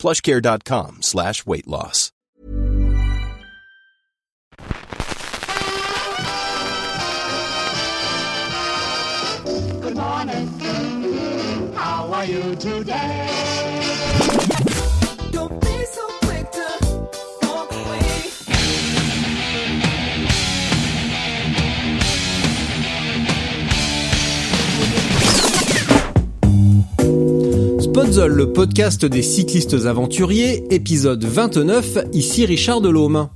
plushcare.com slash weight loss. Good morning. How are you today? Spotzol, le podcast des cyclistes aventuriers, épisode 29, ici Richard Delhomme.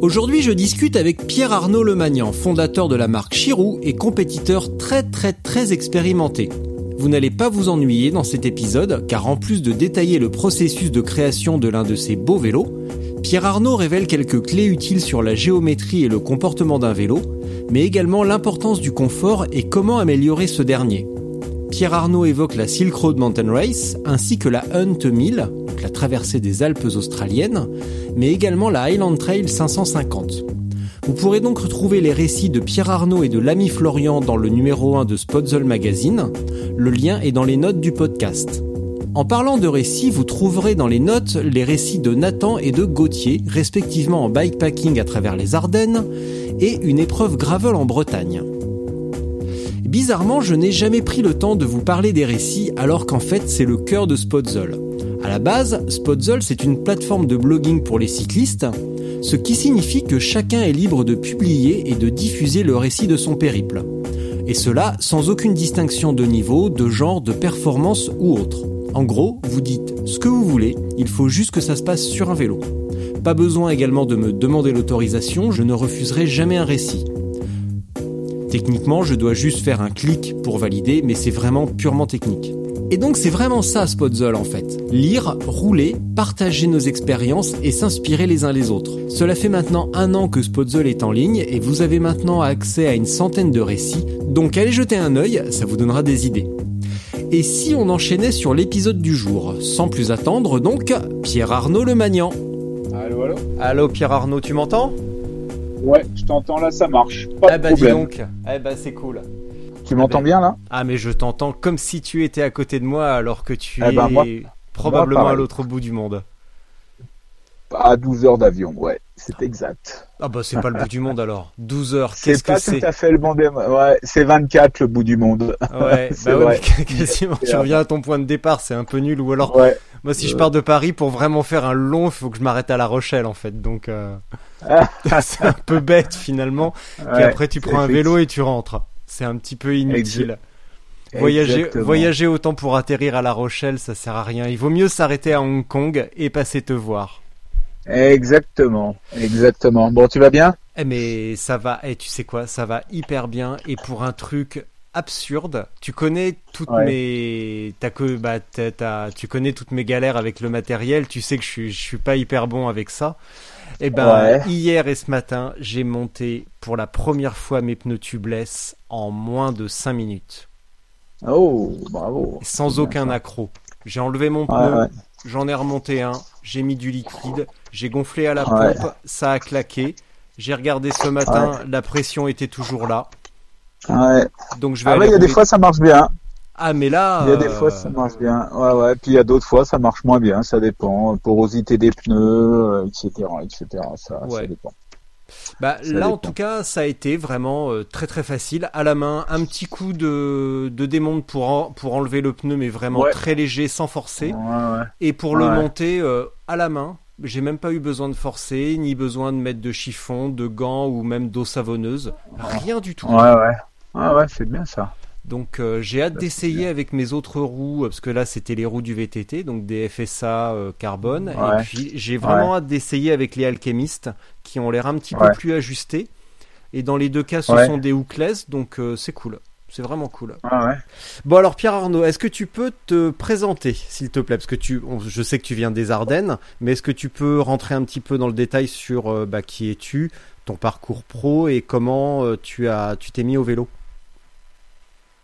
Aujourd'hui, je discute avec Pierre-Arnaud Lemagnan, fondateur de la marque Chirou et compétiteur très très très expérimenté. Vous n'allez pas vous ennuyer dans cet épisode, car en plus de détailler le processus de création de l'un de ces beaux vélos, Pierre-Arnaud révèle quelques clés utiles sur la géométrie et le comportement d'un vélo, mais également l'importance du confort et comment améliorer ce dernier. Pierre Arnaud évoque la Silk Road Mountain Race ainsi que la Hunt 1000, donc la traversée des Alpes australiennes, mais également la Highland Trail 550. Vous pourrez donc retrouver les récits de Pierre Arnaud et de l'ami Florian dans le numéro 1 de Spotzol Magazine. Le lien est dans les notes du podcast. En parlant de récits, vous trouverez dans les notes les récits de Nathan et de Gauthier, respectivement en bikepacking à travers les Ardennes et une épreuve gravel en Bretagne. Bizarrement, je n'ai jamais pris le temps de vous parler des récits alors qu'en fait c'est le cœur de Spotzol. À la base, Spotzol c'est une plateforme de blogging pour les cyclistes, ce qui signifie que chacun est libre de publier et de diffuser le récit de son périple. Et cela sans aucune distinction de niveau, de genre, de performance ou autre. En gros, vous dites ce que vous voulez, il faut juste que ça se passe sur un vélo. Pas besoin également de me demander l'autorisation, je ne refuserai jamais un récit. Techniquement, je dois juste faire un clic pour valider, mais c'est vraiment purement technique. Et donc c'est vraiment ça Spotzol en fait. Lire, rouler, partager nos expériences et s'inspirer les uns les autres. Cela fait maintenant un an que Spotzol est en ligne et vous avez maintenant accès à une centaine de récits, donc allez jeter un œil, ça vous donnera des idées. Et si on enchaînait sur l'épisode du jour? Sans plus attendre donc, Pierre Arnaud le Magnan. Allô, allô? Allô Pierre Arnaud, tu m'entends? Ouais, je t'entends là, ça marche. Pas Eh de bah dis donc, eh bah c'est cool. Tu m'entends bien là? Ah mais je t'entends comme si tu étais à côté de moi alors que tu Eh es ben, moi- probablement moi, à l'autre bout du monde. À 12 heures d'avion, ouais, c'est exact. Ah bah c'est pas le bout du monde alors. 12 heures, C'est qu'est-ce pas que c'est tout à fait le bon Ouais, c'est 24 le bout du monde. Ouais, bah ouais, quasiment tu reviens à ton point de départ, c'est un peu nul ou alors Ouais. moi si je Euh. pars de Paris pour vraiment faire un long, il faut que je m'arrête à La Rochelle en fait. Donc euh, c'est un peu bête finalement. Ouais, après tu prends un vélo et tu rentres. C'est un petit peu inutile. Voyager, voyager autant pour atterrir à La Rochelle, ça sert à rien. Il vaut mieux s'arrêter à Hong Kong et passer te voir. Exactement, exactement. Bon, tu vas bien? Eh mais ça va, et tu sais quoi, ça va hyper bien. Et pour un truc absurde, tu connais toutes Ouais. mes, t'as que, bah, tu connais toutes mes galères avec le matériel. Tu sais que je suis, je suis pas hyper bon avec ça. Et ben Ouais. hier et ce matin, j'ai monté pour la première fois mes pneus tubeless en moins de 5 minutes, Oh, bravo. sans aucun bien ça. accro. J'ai enlevé mon pneu, Ouais, ouais. J'en ai remonté un, j'ai mis du liquide, j'ai gonflé à la pompe, ça a claqué. J'ai regardé ce matin, la pression était toujours là. Ouais. Donc je vais Ah ouais, il y a des fois ça marche bien. Ah mais là Il y a des euh, fois ça marche bien. Ouais, ouais. Puis il y a d'autres fois ça marche moins bien. Ça dépend. Porosité des pneus, euh, etc., etc. Ça, Ouais. ça dépend. bah, ça là en tout cas, ça a été vraiment euh, très très facile à la main, un petit coup de, de démonte pour en- pour enlever le pneu mais vraiment Ouais. très léger sans forcer Ouais, et pour le monter euh, à la main. J'ai même pas eu besoin de forcer, ni besoin de mettre de chiffon, de gants ou même d'eau savonneuse. Rien du tout. Ouais, ouais. Ouais, ouais, c'est bien ça. Donc euh, j'ai hâte d'essayer avec mes autres roues, euh, parce que là c'était les roues du VTT, donc des FSA euh, carbone. Ouais. Et puis j'ai vraiment Ouais. hâte d'essayer avec les alchimistes, qui ont l'air un petit Ouais. peu plus ajustés. Et dans les deux cas ce sont des hookless, donc euh, c'est cool. C'est vraiment cool. Ah. Bon alors Pierre Arnaud, est-ce que tu peux te présenter, s'il te plaît, parce que tu, on- je sais que tu viens des Ardennes, mais est-ce que tu peux rentrer un petit peu dans le détail sur bah, qui es-tu, ton parcours pro et comment tu as, tu t'es mis au vélo?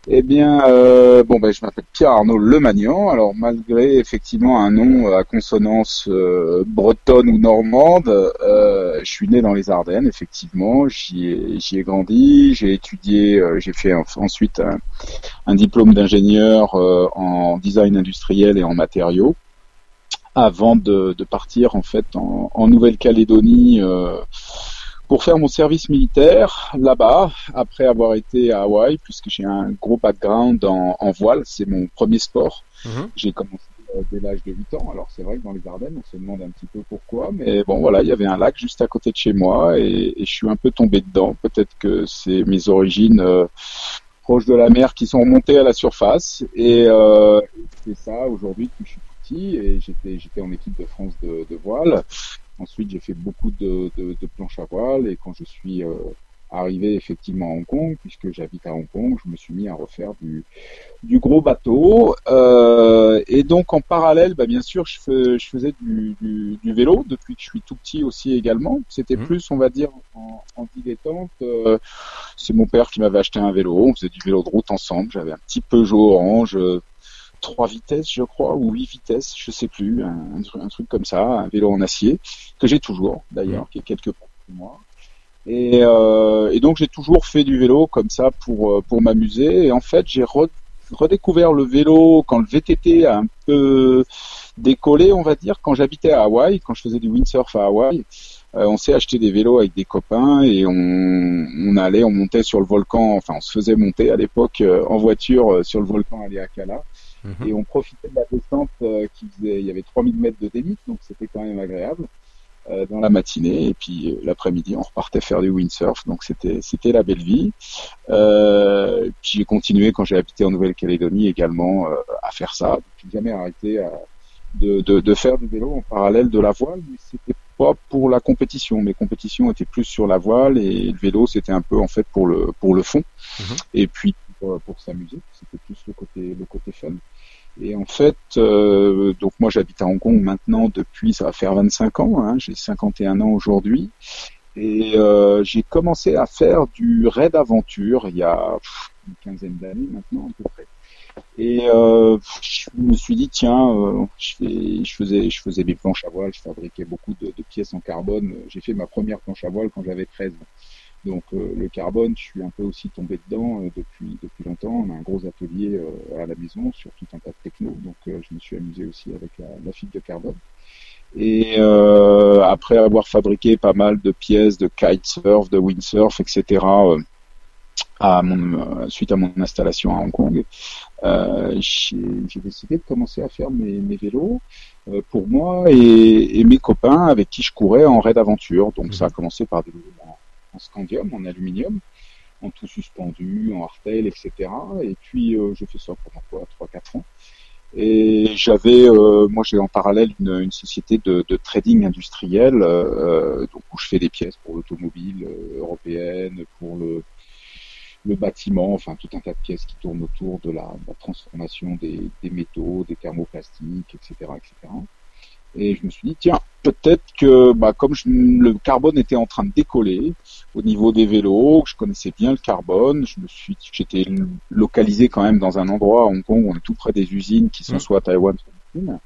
Eh bien, euh, bon, ben, je m'appelle Pierre Arnaud Lemagnan. Alors, malgré effectivement un nom à consonance euh, bretonne ou normande, euh, je suis né dans les Ardennes, effectivement. J'y ai, ai grandi. J'ai étudié, euh, j'ai fait en- ensuite un, un diplôme d'ingénieur euh, en design industriel et en matériaux, avant de, de partir en fait en, en Nouvelle-Calédonie. Pour faire mon service militaire là-bas, après avoir été à Hawaï, puisque j'ai un gros background en, en voile, c'est mon premier sport. Mhm. J'ai commencé euh, dès l'âge de 8 ans. Alors c'est vrai que dans les Ardennes, on se demande un petit peu pourquoi, mais bon voilà, il y avait un lac juste à côté de chez moi et, et je suis un peu tombé dedans. Peut-être que c'est mes origines euh, proches de la mer qui sont remontées à la surface et euh, c'est ça aujourd'hui que je suis petit et j'étais j'étais en équipe de France de, de voile. Ensuite, j'ai fait beaucoup de, de, de planches à voile et quand je suis euh, arrivé effectivement à Hong Kong, puisque j'habite à Hong Kong, je me suis mis à refaire du, du gros bateau. Euh, et donc en parallèle, bah, bien sûr, je, fais- je faisais du, du, du vélo depuis que je suis tout petit aussi également. C'était Mhm. plus, on va dire, en, en dilettante. Euh, c'est mon père qui m'avait acheté un vélo. On faisait du vélo de route ensemble. J'avais un petit Peugeot orange. Euh, trois vitesses, je crois, ou huit vitesses, je sais plus, un, un truc- comme ça, un vélo en acier que j'ai toujours d'ailleurs, qui est quelque part pour moi. Et, euh, et donc j'ai toujours fait du vélo comme ça pour euh, pour m'amuser. Et en fait, j'ai re- redécouvert le vélo quand le VTT a un peu décollé, on va dire, quand j'habitais à Hawaï, quand je faisais du windsurf à Hawaï. Euh, on s'est acheté des vélos avec des copains et on, on allait, on montait sur le volcan, enfin on se faisait monter à l'époque euh, en voiture euh, sur le volcan Haleakala Mhm. et on profitait de la descente euh, qui faisait, il y avait 3000 mètres de dénive, donc c'était quand même agréable euh, dans la matinée. Et puis euh, l'après-midi, on repartait faire du windsurf, donc c'était c'était la belle vie. Euh, puis j'ai continué quand j'ai habité en Nouvelle-Calédonie également euh, à faire ça. J'ai jamais arrêté à- de, de, de faire du vélo en parallèle de la voile, mais c'était pas pour la compétition. Mes compétitions étaient plus sur la voile et le vélo c'était un peu en fait pour le pour le fond. Mhm. Et puis pour, pour s'amuser, c'était plus le côté le côté fun. Et en fait, euh, donc moi j'habite à Hong Kong maintenant depuis, ça va faire 25 ans, hein, j'ai 51 ans aujourd'hui. Et euh, j'ai commencé à faire du raid aventure il y a une quinzaine d'années maintenant à peu près. Et euh, je me suis dit tiens, euh, je, fais, je faisais je faisais des planches à voile, je fabriquais beaucoup de pièces en carbone. J'ai fait ma première planche à voile quand j'avais 13 ans. Donc euh, le carbone, je suis un peu aussi tombé dedans euh, depuis depuis longtemps. On a un gros atelier euh, à la maison sur tout un tas de techno, donc euh, je me suis amusé aussi avec la, la fibre de carbone. Et euh, après avoir fabriqué pas mal de pièces de kitesurf, de windsurf, etc. euh, à mon, euh, suite à mon installation à Hong Kong, euh, j'ai décidé de commencer à faire mes, mes vélos euh, pour moi et, et mes copains avec qui je courais en raid aventure. Donc ça a commencé par des vélos en, scandium, en aluminium, en tout suspendu, en hardtail, etc. Et puis euh, fait ça pendant quoi, 3-4 ans. Et j'avais, euh, moi j'ai en parallèle une, société de, trading industriel, euh, donc où je fais des pièces pour l'automobile euh, européenne, pour le, bâtiment, enfin tout un tas de pièces qui tournent autour de la, de la transformation des, des métaux, des thermoplastiques, etc., etc. Et je me suis dit tiens, peut-être que bah, comme je- le carbone était en train de décoller au niveau des vélos, que je connaissais bien le carbone, je me suis, j'étais localisé quand même dans un endroit à Hong Kong, on est tout près des usines qui sont Mm. soit à Taïwan, soit en Chine.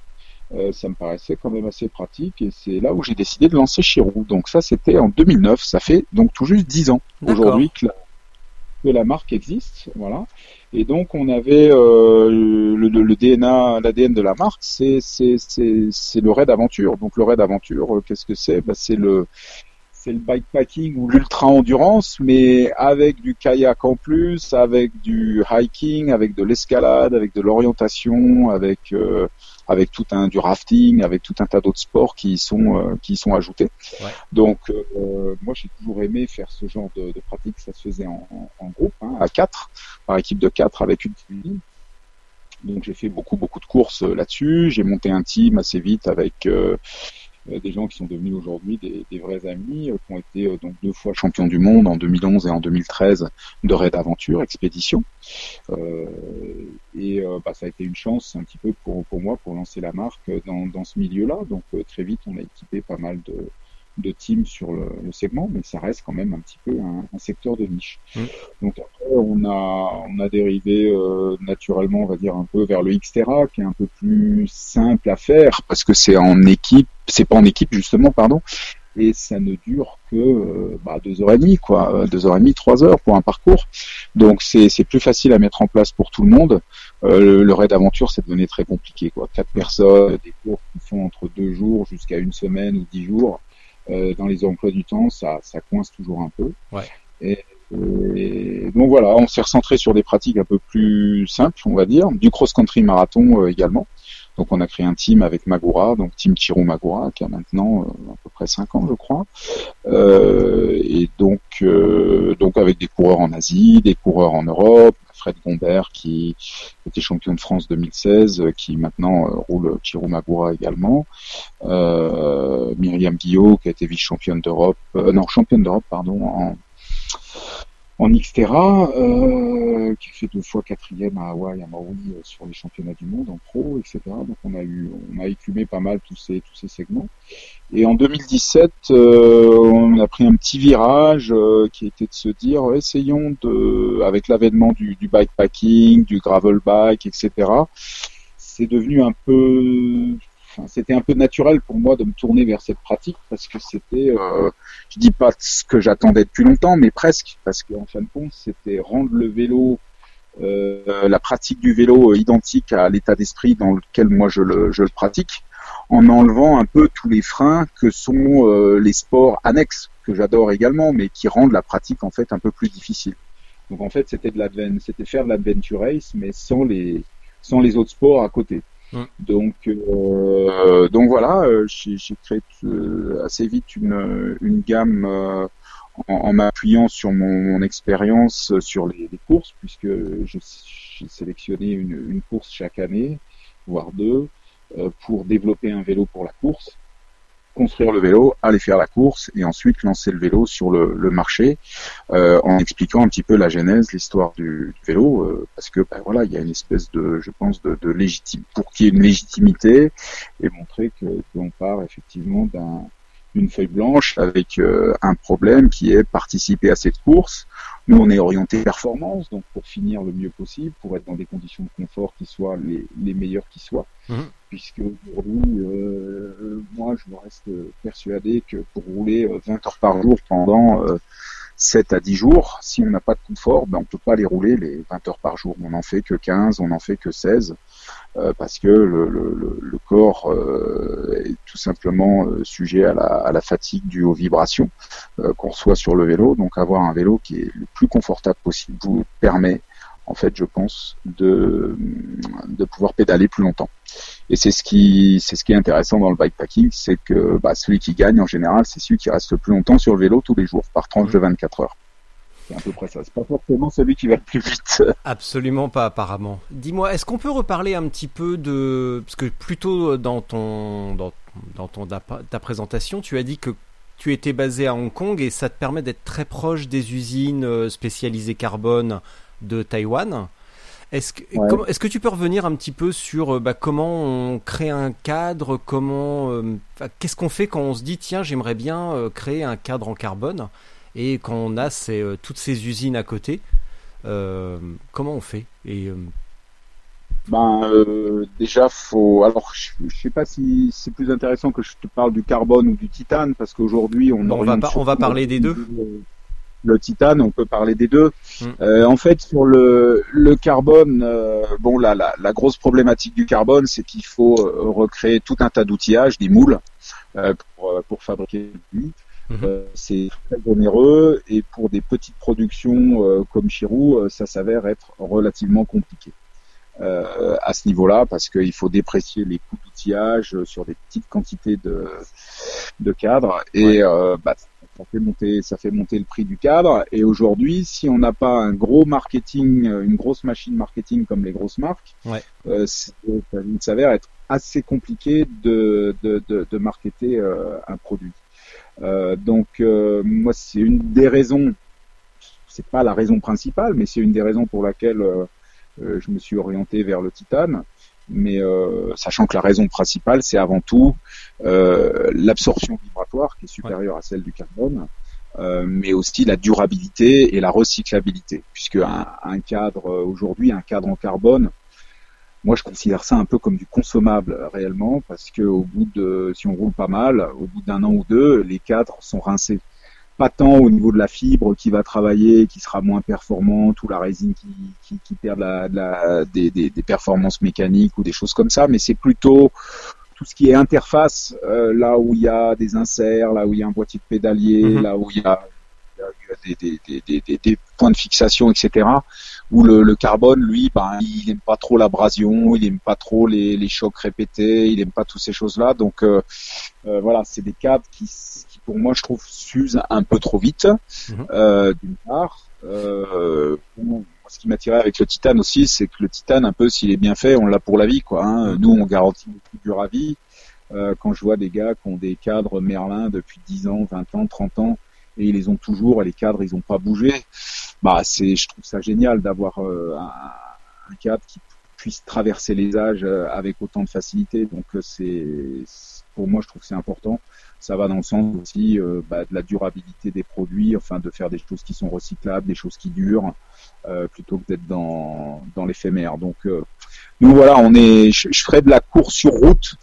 Euh, ça me paraissait quand même assez pratique et c'est là où j'ai décidé de lancer Chirou. Donc ça c'était en 2009, ça fait donc tout juste 10 ans aujourd'hui que la, que la marque existe, voilà. Et donc on avait euh, le, le- DNA, l'ADN de la marque, c'est c'est c'est c'est le raid aventure. Donc le raid aventure, euh, qu'est-ce que c'est? Bah, c'est le c'est le bikepacking ou l'ultra endurance, mais avec du kayak en plus, avec du hiking, avec de l'escalade, avec de l'orientation, avec euh, avec tout un du rafting, avec tout un tas d'autres sports qui y sont euh, qui y sont ajoutés. Ouais. Donc euh, moi j'ai toujours aimé faire ce genre de, de pratique. Ça se faisait en, en- groupe, hein, à quatre, par équipe de quatre avec une cuisine. Donc j'ai fait beaucoup beaucoup de courses euh, là-dessus. J'ai monté un team assez vite avec euh, des gens qui sont devenus aujourd'hui des, des, vrais amis, euh, qui ont été euh, donc deux fois champions du monde en 2011 et en 2013 de raid aventure, expédition. et bah, ça a été une chance un petit peu pour, pour moi pour lancer la marque dans, dans ce milieu-là. Donc très vite, on a équipé pas mal de, de teams sur le, le, segment, mais ça reste quand même un petit peu un, un secteur de niche. Mmh. Donc après, on a, on a dérivé euh, naturellement, on va dire, un peu vers le Xterra, qui est un peu plus simple à faire, parce que c'est en équipe, c'est pas en équipe justement, pardon, et ça ne dure que euh, bah, deux heures et demie, quoi, euh, deux heures et demie, trois heures pour un parcours. Donc c'est plus facile à mettre en place pour tout le monde. Euh, le, le raid aventure, c'est devenu très compliqué, quoi. Quatre personnes, des cours qui font entre deux jours jusqu'à une semaine ou dix jours euh, dans les emplois du temps, ça, ça coince toujours un peu. Ouais. Et, et, donc voilà, on s'est recentré sur des pratiques un peu plus simples, on va dire, du cross-country marathon euh, également. Donc on a créé un team avec Magura, donc Team Chiro Magura, qui a maintenant euh, à peu près 5 ans, je crois. Euh, et donc, euh, donc avec des coureurs en Asie, des coureurs en Europe, Fred Gombert qui était champion de France 2016, qui maintenant euh, roule Chiro Magura également. Euh, Myriam Guillot qui a été vice-championne d'Europe, euh, non championne d'Europe pardon en Xterra, euh, qui fait deux fois quatrième à Hawaï, à Maui, euh, sur les championnats du monde en pro, etc. Donc on a eu, on a écumé pas mal tous ces tous ces segments. Et en 2017, euh, on a pris un petit virage euh, qui était de se dire, essayons de, avec l'avènement du, du bikepacking, du gravel bike, etc. C'est devenu un peu c'était un peu naturel pour moi de me tourner vers cette pratique parce que c'était, euh, je dis pas ce que j'attendais depuis longtemps, mais presque, parce qu'en fin de compte, c'était rendre le vélo, euh, la pratique du vélo identique à l'état d'esprit dans lequel moi je le, je le pratique, en enlevant un peu tous les freins que sont euh, les sports annexes que j'adore également, mais qui rendent la pratique en fait un peu plus difficile. Donc en fait, c'était de c'était faire de l'adventure race, mais sans les sans les autres sports à côté. Donc, euh, donc voilà, euh, j'ai créé euh, assez vite une, une gamme euh, en, en m'appuyant sur mon, mon expérience sur les, les, courses, puisque j'ai sélectionné une, une, course chaque année, voire deux, euh, pour développer un vélo pour la course construire le vélo, aller faire la course et ensuite lancer le vélo sur le, marché euh, en expliquant un petit peu la genèse, l'histoire du, vélo, euh, parce que ben, voilà, il y a une espèce de, je pense, de, de pour qu'il y ait une légitimité et montrer que qu'on part effectivement d'un d'une feuille blanche avec euh, un problème qui est participer à cette course. Nous, on est orienté performance, donc pour finir le mieux possible, pour être dans des conditions de confort qui soient les, les meilleures qui soient. Mmh. Puisque aujourd'hui, euh, moi, je reste persuadé que pour rouler 20 heures par jour pendant euh, 7 à 10 jours, si on n'a pas de confort, ben, on peut pas les rouler les 20 heures par jour. On n'en fait que 15, on n'en fait que 16. Euh, parce que le, corps euh, est tout simplement euh, sujet à la, fatigue due aux vibrations qu'on reçoit sur le vélo. Donc avoir un vélo qui est le plus confortable possible vous permet en fait, je pense, de pouvoir pédaler plus longtemps. Et c'est ce qui, c'est ce qui est intéressant dans le bikepacking, c'est que bah, celui qui gagne en général, c'est celui qui reste le plus longtemps sur le vélo tous les jours, par tranche de 24 heures. C'est à peu près ça. C'est pas forcément celui qui va le plus vite. Absolument pas, apparemment. Dis-moi, est-ce qu'on peut reparler un petit peu de, parce que plutôt dans ton, dans, dans ton ta présentation, tu as dit que tu étais basé à Hong Kong et ça te permet d'être très proche des usines euh, spécialisées carbone de Taïwan. Est-ce que, Ouais. est-ce que tu peux revenir un petit peu sur euh, bah, comment on crée un cadre, comment, euh, qu'est-ce qu'on fait quand on se dit tiens j'aimerais bien euh, créer un cadre en carbone et quand on a ces, euh, toutes ces usines à côté, comment on fait et Ben euh, déjà faut alors je, je sais pas si c'est plus intéressant que je te parle du carbone ou du titane parce qu'aujourd'hui on On va oriente pas- on va surtout parler des deux. Le titane, on peut parler des deux. Mm. Euh, en fait sur le le carbone, euh, bon la, la la grosse problématique du carbone c'est qu'il faut euh, recréer tout un tas d'outillages, des moules euh, pour euh, pour fabriquer lui. Mhm. Euh, c'est très onéreux et pour des petites productions euh, comme Chirou, ça s'avère être relativement compliqué euh, à ce niveau-là parce qu'il faut déprécier les coûts d'outillage sur des petites quantités de, de cadres et Ouais. euh, bah, ça fait monter ça fait monter le prix du cadre et aujourd'hui si on n'a pas un gros marketing euh, une grosse machine marketing comme les grosses marques Ouais. euh, c'est- ça s'avère être assez compliqué de, de, de, de marketer euh, un produit. Euh, donc euh, moi c'est une des raisons, c'est pas la raison principale, mais c'est une des raisons pour laquelle euh, euh, je me suis orienté vers le titane. Mais euh, sachant que la raison principale c'est avant tout euh, l'absorption vibratoire qui est supérieure à celle du carbone. Euh, mais aussi la durabilité et la recyclabilité, puisque un, un cadre aujourd'hui, un cadre en carbone, moi je considère ça un peu comme du consommable réellement, parce que au bout de, si on roule pas mal, au bout d'un an ou deux, les cadres sont rincés. Pas tant au niveau de la fibre qui va travailler, qui sera moins performante, ou la résine qui, qui, qui perd la, la, des, des, des performances mécaniques ou des choses comme ça, mais c'est plutôt tout ce qui est interface, euh, là où il y a des inserts, là où il y a un boîtier de pédalier, Mhm. là où il y a, il y a des, des, des, des, des- des points de fixation, etc. Où le, le carbone, lui, ben, il aime pas trop l'abrasion, il aime pas trop les, les chocs répétés, il aime pas toutes ces choses-là. Donc euh, euh, voilà, c'est des cadres qui, s- qui, pour moi, je trouve, s'usent un peu trop vite, Mhm. euh, d'une part. Euh, ce qui m'attirait avec le titane aussi, c'est que le titane, un peu, s'il est bien fait, on l'a pour la vie, quoi. Hein. Nous, on garantit beaucoup du ravi. Euh, quand je vois des gars qui ont des cadres Merlin depuis 10 ans, 20 ans, 30 ans, et ils les ont toujours, et les cadres, ils ont pas bougé, bah, c'est, je trouve ça génial d'avoir euh, un, un cadre qui puisse traverser les âges euh, avec autant de facilité. Donc, euh, c'est- pour moi, je trouve que c'est important. Ça va dans le sens aussi euh, bah, de la durabilité des produits, enfin, de faire des choses qui sont recyclables, des choses qui durent euh, plutôt que d'être dans, dans l'éphémère. Donc euh, nous voilà, on est, je, je ferai de la course sur route.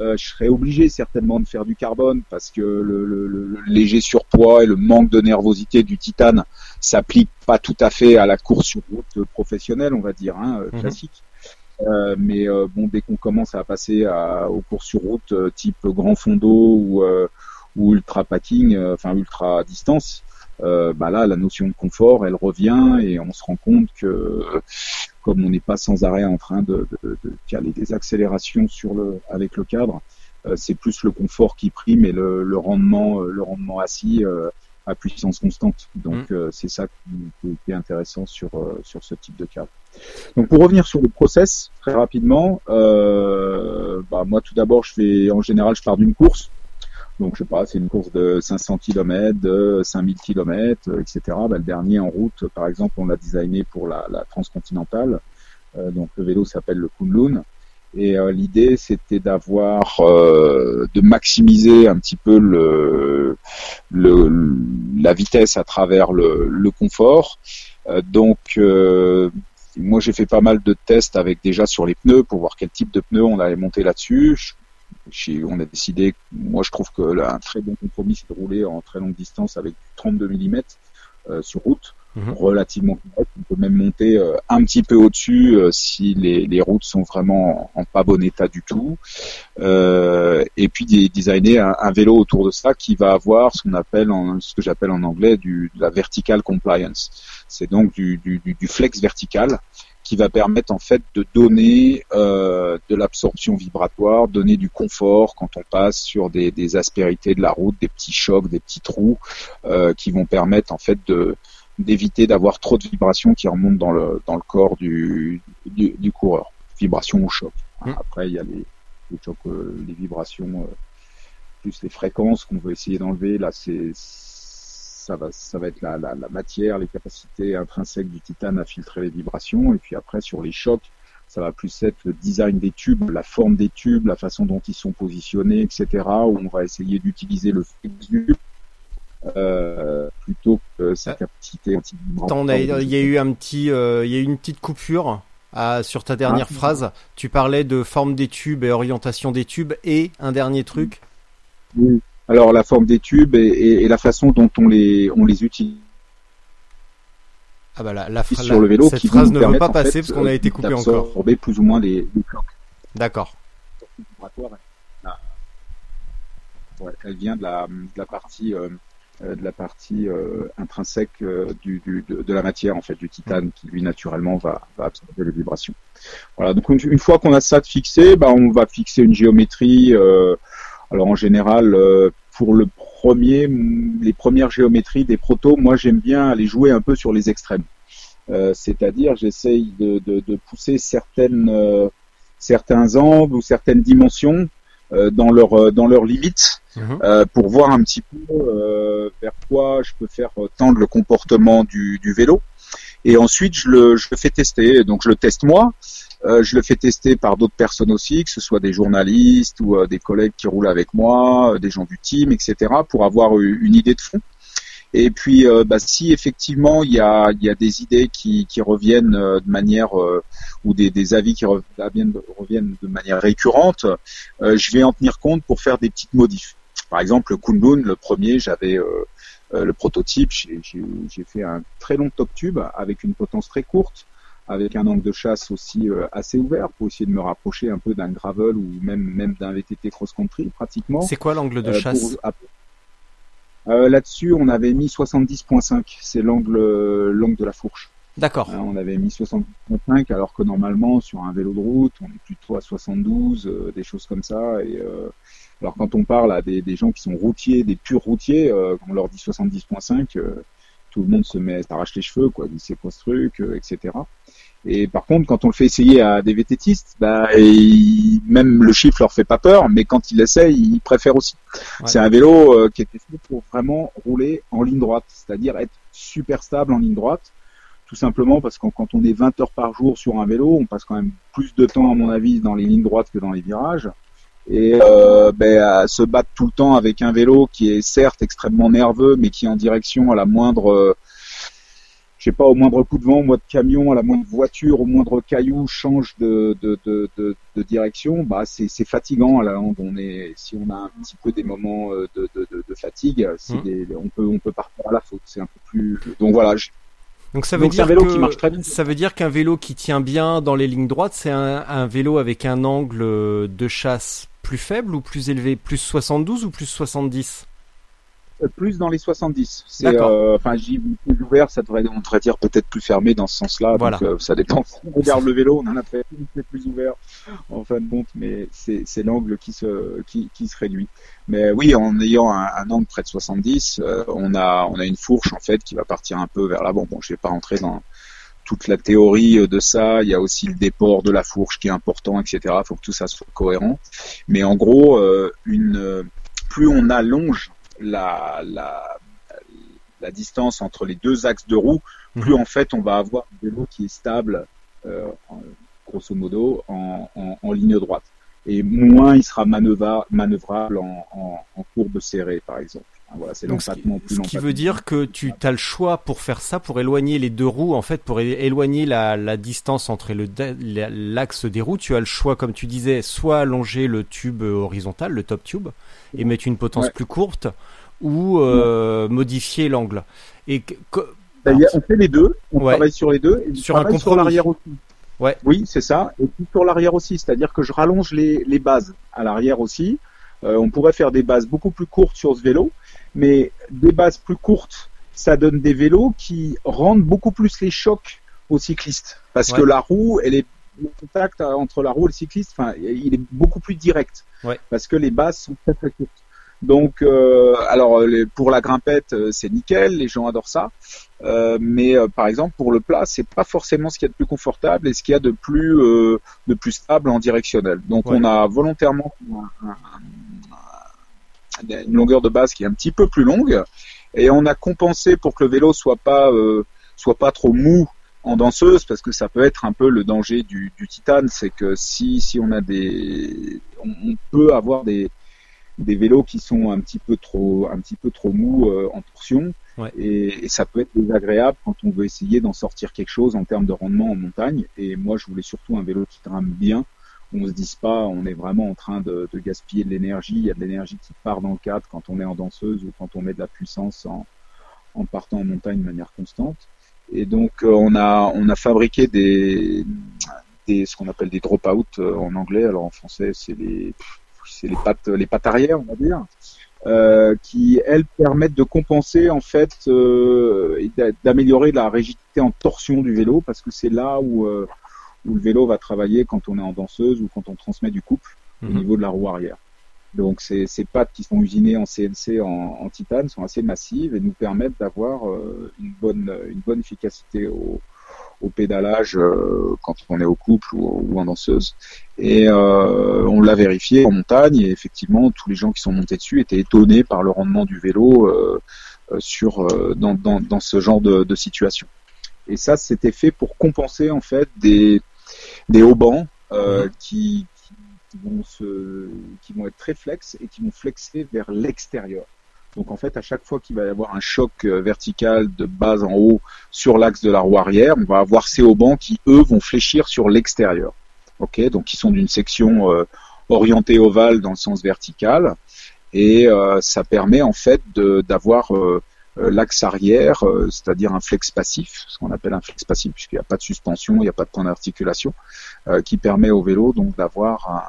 Euh, je serais obligé certainement de faire du carbone parce que le, le- le- léger surpoids et le manque de nervosité du titane s'applique pas tout à fait à la course sur route professionnelle, on va dire, hein, euh, Mhm. Euh, mais euh, bon, dès qu'on commence à passer à, aux courses sur route euh, type grand fond d'eau ou, euh, ou ultra packing, euh, enfin ultra distance, bah là, la notion de confort, elle revient et on se rend compte que comme on n'est pas sans arrêt en train de, de, de caler des accélérations sur le, avec le cadre, c'est plus le confort qui prime et le, le rendement, le rendement assis à puissance constante. Donc euh, c'est ça qui, qui est intéressant sur euh, sur ce type de cadre. Donc pour revenir sur le process très rapidement, euh, bah, moi tout d'abord je fais en général je pars d'une course. Donc, je sais pas, c'est une course de 500 km, de 5000 km, etc. Bah, le dernier en route, par exemple, on l'a designé pour la, la transcontinentale. Euh, donc, le vélo s'appelle le Kunlun. Et euh, l'idée, c'était d'avoir, euh, de maximiser un petit peu le, le, la vitesse à travers le, le confort. Euh, donc, euh, moi, j'ai fait pas mal de tests avec déjà sur les pneus pour voir quel type de pneus on allait monter là-dessus. On a décidé, moi je trouve que là, un très bon compromis c'est de rouler en très longue distance avec du 32 mm euh, sur route, Mhm. relativement correct. On peut même monter euh, un petit peu au-dessus euh, si les, les routes sont vraiment en, pas bon état du tout. Euh, et puis dé- designer un, un vélo autour de ça qui va avoir ce qu'on appelle, en, ce que j'appelle en anglais du, de la vertical compliance. C'est donc du, du, du, du flex vertical qui va permettre en fait de donner euh, de l'absorption vibratoire, donner du confort quand on passe sur des, des aspérités de la route, des petits chocs, des petits trous, euh, qui vont permettre en fait de d'éviter d'avoir trop de vibrations qui remontent dans le dans le corps du du, du coureur, vibrations ou choc. Mm. Après il y a les, les chocs, euh, les vibrations euh, plus les fréquences qu'on veut essayer d'enlever. Là c'est ça va, ça va être la, la, la matière, les capacités intrinsèques du titane à filtrer les vibrations. Et puis après, sur les chocs, ça va plus être le design des tubes, la forme des tubes, la façon dont ils sont positionnés, etc. Où on va essayer d'utiliser le flex du tube, euh, plutôt que sa capacité anti a- il y a eu un petit, euh, il y a eu une petite coupure à- sur ta dernière Ah. phrase. Tu parlais de forme des tubes et orientation des tubes et un dernier truc. Oui. Alors la forme des tubes et, et- et la façon dont on les, on les utilise Ah bah la, la, sur le vélo cette qui phrase ne veut pas passer fait, parce qu'on a euh, été coupé encore. plus ou moins les, les. D'accord. ouais, elle vient de la, de la partie, euh, euh, de la partie euh, intrinsèque euh, du, du- de, de la matière, en fait, du titane, qui lui naturellement va, va absorber les vibrations. Voilà. Donc une, une fois qu'on a ça de fixé, bah, on va fixer une géométrie. euh, alors en général, euh, pour le premier, les premières géométries des protos, moi j'aime bien aller jouer un peu sur les extrêmes. Euh, C'est-à-dire, j'essaye de, de, de pousser certaines euh, certains angles ou certaines dimensions euh, dans leur euh, dans leurs limites Mhm. euh, pour voir un petit peu euh, vers quoi je peux faire tendre le comportement du, du vélo. Et ensuite, je le, je le fais tester. Donc, je le teste moi. Euh, je le fais tester par d'autres personnes aussi, que ce soit des journalistes ou euh, des collègues qui roulent avec moi, euh, des gens du team, etc., pour avoir une idée de fond. Et puis, euh, bah, si effectivement il y a, y a des idées qui, qui reviennent de manière ou des, des avis qui reviennent, reviennent de manière récurrente, je vais en tenir compte pour faire des petites modifs. Par exemple, le Kunlun, le premier, j'avais euh, euh, le prototype, j'ai- fait un très long top tube avec une potence très courte, avec un angle de chasse aussi euh, assez ouvert pour essayer de me rapprocher un peu d'un gravel ou même même d'un VTT cross country pratiquement. C'est quoi l'angle de chasse pour- Euh, Là-dessus, on avait mis 70.5, c'est l'angle l'angle de la fourche. D'accord. Hein, on avait mis 70.5 alors que normalement sur un vélo de route, on est plutôt à 72, euh, des choses comme ça. Et euh, alors quand on parle à des, des gens qui sont routiers, des purs routiers, euh, quand on leur dit 70.5, euh, tout le monde se met, s'arrache les cheveux, quoi, dit c'est quoi ce truc, euh, etc. Et par contre, quand on le fait essayer à des vététistes, bah, ils- même le chiffre leur fait pas peur, mais quand ils l'essayent, ils préfèrent aussi. Ouais. C'est un vélo euh, qui était fait pour vraiment rouler en ligne droite, c'est-à-dire être super stable en ligne droite tout simplement parce que quand on est 20 heures par jour sur un vélo, on passe quand même plus de temps, à mon avis, dans les lignes droites que dans les virages. Et euh, ben, à se battre tout le temps avec un vélo qui est certes extrêmement nerveux, mais qui est en direction à la moindre, euh, je sais pas, au moindre coup de vent, au moindre camion, à la moindre voiture, au moindre caillou change de, de, de, de, de direction, bah c'est c'est fatigant à la longue. On est, si on a un petit peu des moments euh, de, de, de, de fatigue, c'est des- on peut on peut partir à la faute. C'est un peu plus. Donc voilà, Donc ça veut Donc, c'est un dire vélo que qui marche très bien. ça veut dire qu'un vélo qui tient bien dans les lignes droites, c'est un, un vélo avec un angle de chasse plus faible ou plus élevé, plus 72 ou plus 70 Euh, plus dans les 70. C'est, euh, enfin, j'ai plus ouvert, ça devrait, on devrait dire peut-être plus fermé dans ce sens-là. Voilà. Donc, euh, ça dépend. Si on regarde le vélo, on en a fait plus ouvert en fin de compte, mais c'est, l'angle qui se, qui, qui se réduit. Mais oui, en ayant un, un angle près de 70, euh, on a, on a une fourche en fait qui va partir un peu vers l'avant. Bon, je vais pas rentrer dans toute la théorie euh, de ça. Il y a aussi le déport de la fourche qui est important, etc. Il faut que tout ça soit cohérent. Mais en gros, euh, une, euh, plus on allonge la, la, la distance entre les deux axes de roue, plus en fait on va avoir un vélo qui est stable, euh, grosso modo, en, en, en ligne droite. Et moins il sera manœuvra- manœuvrable en, en, en courbe serrée, par exemple. Hein, Voilà, c'est Donc, ce qui, plus ce qui veut dire que tu as le choix pour faire ça, pour éloigner les deux roues, en fait, pour éloigner la, la distance entre le l'axe des roues, tu as le choix, comme tu disais, soit allonger le tube horizontal, le top tube, et mettre une potence Ouais. plus courte, ou euh, modifier l'angle. Et que- que- Ben, il y a- on fait les deux, on Ouais. travaille sur les deux, et Sur un sur compromis. l'arrière aussi. Ouais. Oui, c'est ça. Et puis sur l'arrière aussi, c'est-à-dire que je rallonge les, les bases à l'arrière aussi. Euh, on pourrait faire des bases beaucoup plus courtes sur ce vélo, mais des bases plus courtes, ça donne des vélos qui rendent beaucoup plus les chocs aux cyclistes, parce Ouais. que la roue, elle est le contact entre la roue et le cycliste, enfin, il est beaucoup plus direct, Ouais. parce que les bases sont très très courtes. Donc, euh, alors pour la grimpette, euh, c'est nickel, les gens adorent ça. Euh, mais euh, par exemple pour le plat, c'est pas forcément ce qu'il y a de plus confortable et ce qu'il y a de plus euh, de plus stable en directionnel. Donc Ouais. on a volontairement un- un- un- une longueur de base qui est un petit peu plus longue. Et on a compensé pour que le vélo soit pas euh, soit pas trop mou en danseuse parce que ça peut être un peu le danger du, du titane, c'est que si si on a des on, on peut avoir des des vélos qui sont un petit peu trop un petit peu trop mous euh, en torsion Ouais. et, et ça peut être désagréable quand on veut essayer d'en sortir quelque chose en termes de rendement en montagne. Et moi je voulais surtout un vélo qui grimpe bien on se dise pas on est vraiment en train de, de gaspiller de l'énergie. Il y a de l'énergie qui part dans le cadre quand on est en danseuse ou quand on met de la puissance en, en partant en montagne de manière constante. Et donc euh, on a on a fabriqué des des ce qu'on appelle des drop-out euh, en anglais. Alors en français c'est les c'est les pattes les pattes arrière on va dire euh, qui elles permettent de compenser en fait euh, et d'a- d'améliorer la rigidité en torsion du vélo parce que c'est là où euh, où le vélo va travailler quand on est en danseuse ou quand on transmet du couple au Mhm. niveau de la roue arrière. Donc ces, ces pattes qui sont usinées en CNC en, en titane sont assez massives et nous permettent d'avoir euh, une bonne une bonne efficacité au, au pédalage euh, quand on est au couple ou, ou en danseuse. Et euh, on l'a vérifié en montagne et effectivement tous les gens qui sont montés dessus étaient étonnés par le rendement du vélo euh, euh, sur dans, dans, dans ce genre de, de situation. Et ça c'était fait pour compenser en fait des des haubans euh, qui, qui vont se qui vont être très flex et qui vont flexer vers l'extérieur. Donc en fait, à chaque fois qu'il va y avoir un choc euh, vertical de bas en haut sur l'axe de la roue arrière, on va avoir ces haubans qui eux vont fléchir sur l'extérieur. Ok, donc qui sont d'une section euh, orientée ovale dans le sens vertical, et euh, ça permet en fait d'avoir euh, l'axe arrière, euh, c'est-à-dire un flex passif, ce qu'on appelle un flex passif puisqu'il n'y a pas de suspension, il n'y a pas de point d'articulation, euh, qui permet au vélo donc d'avoir un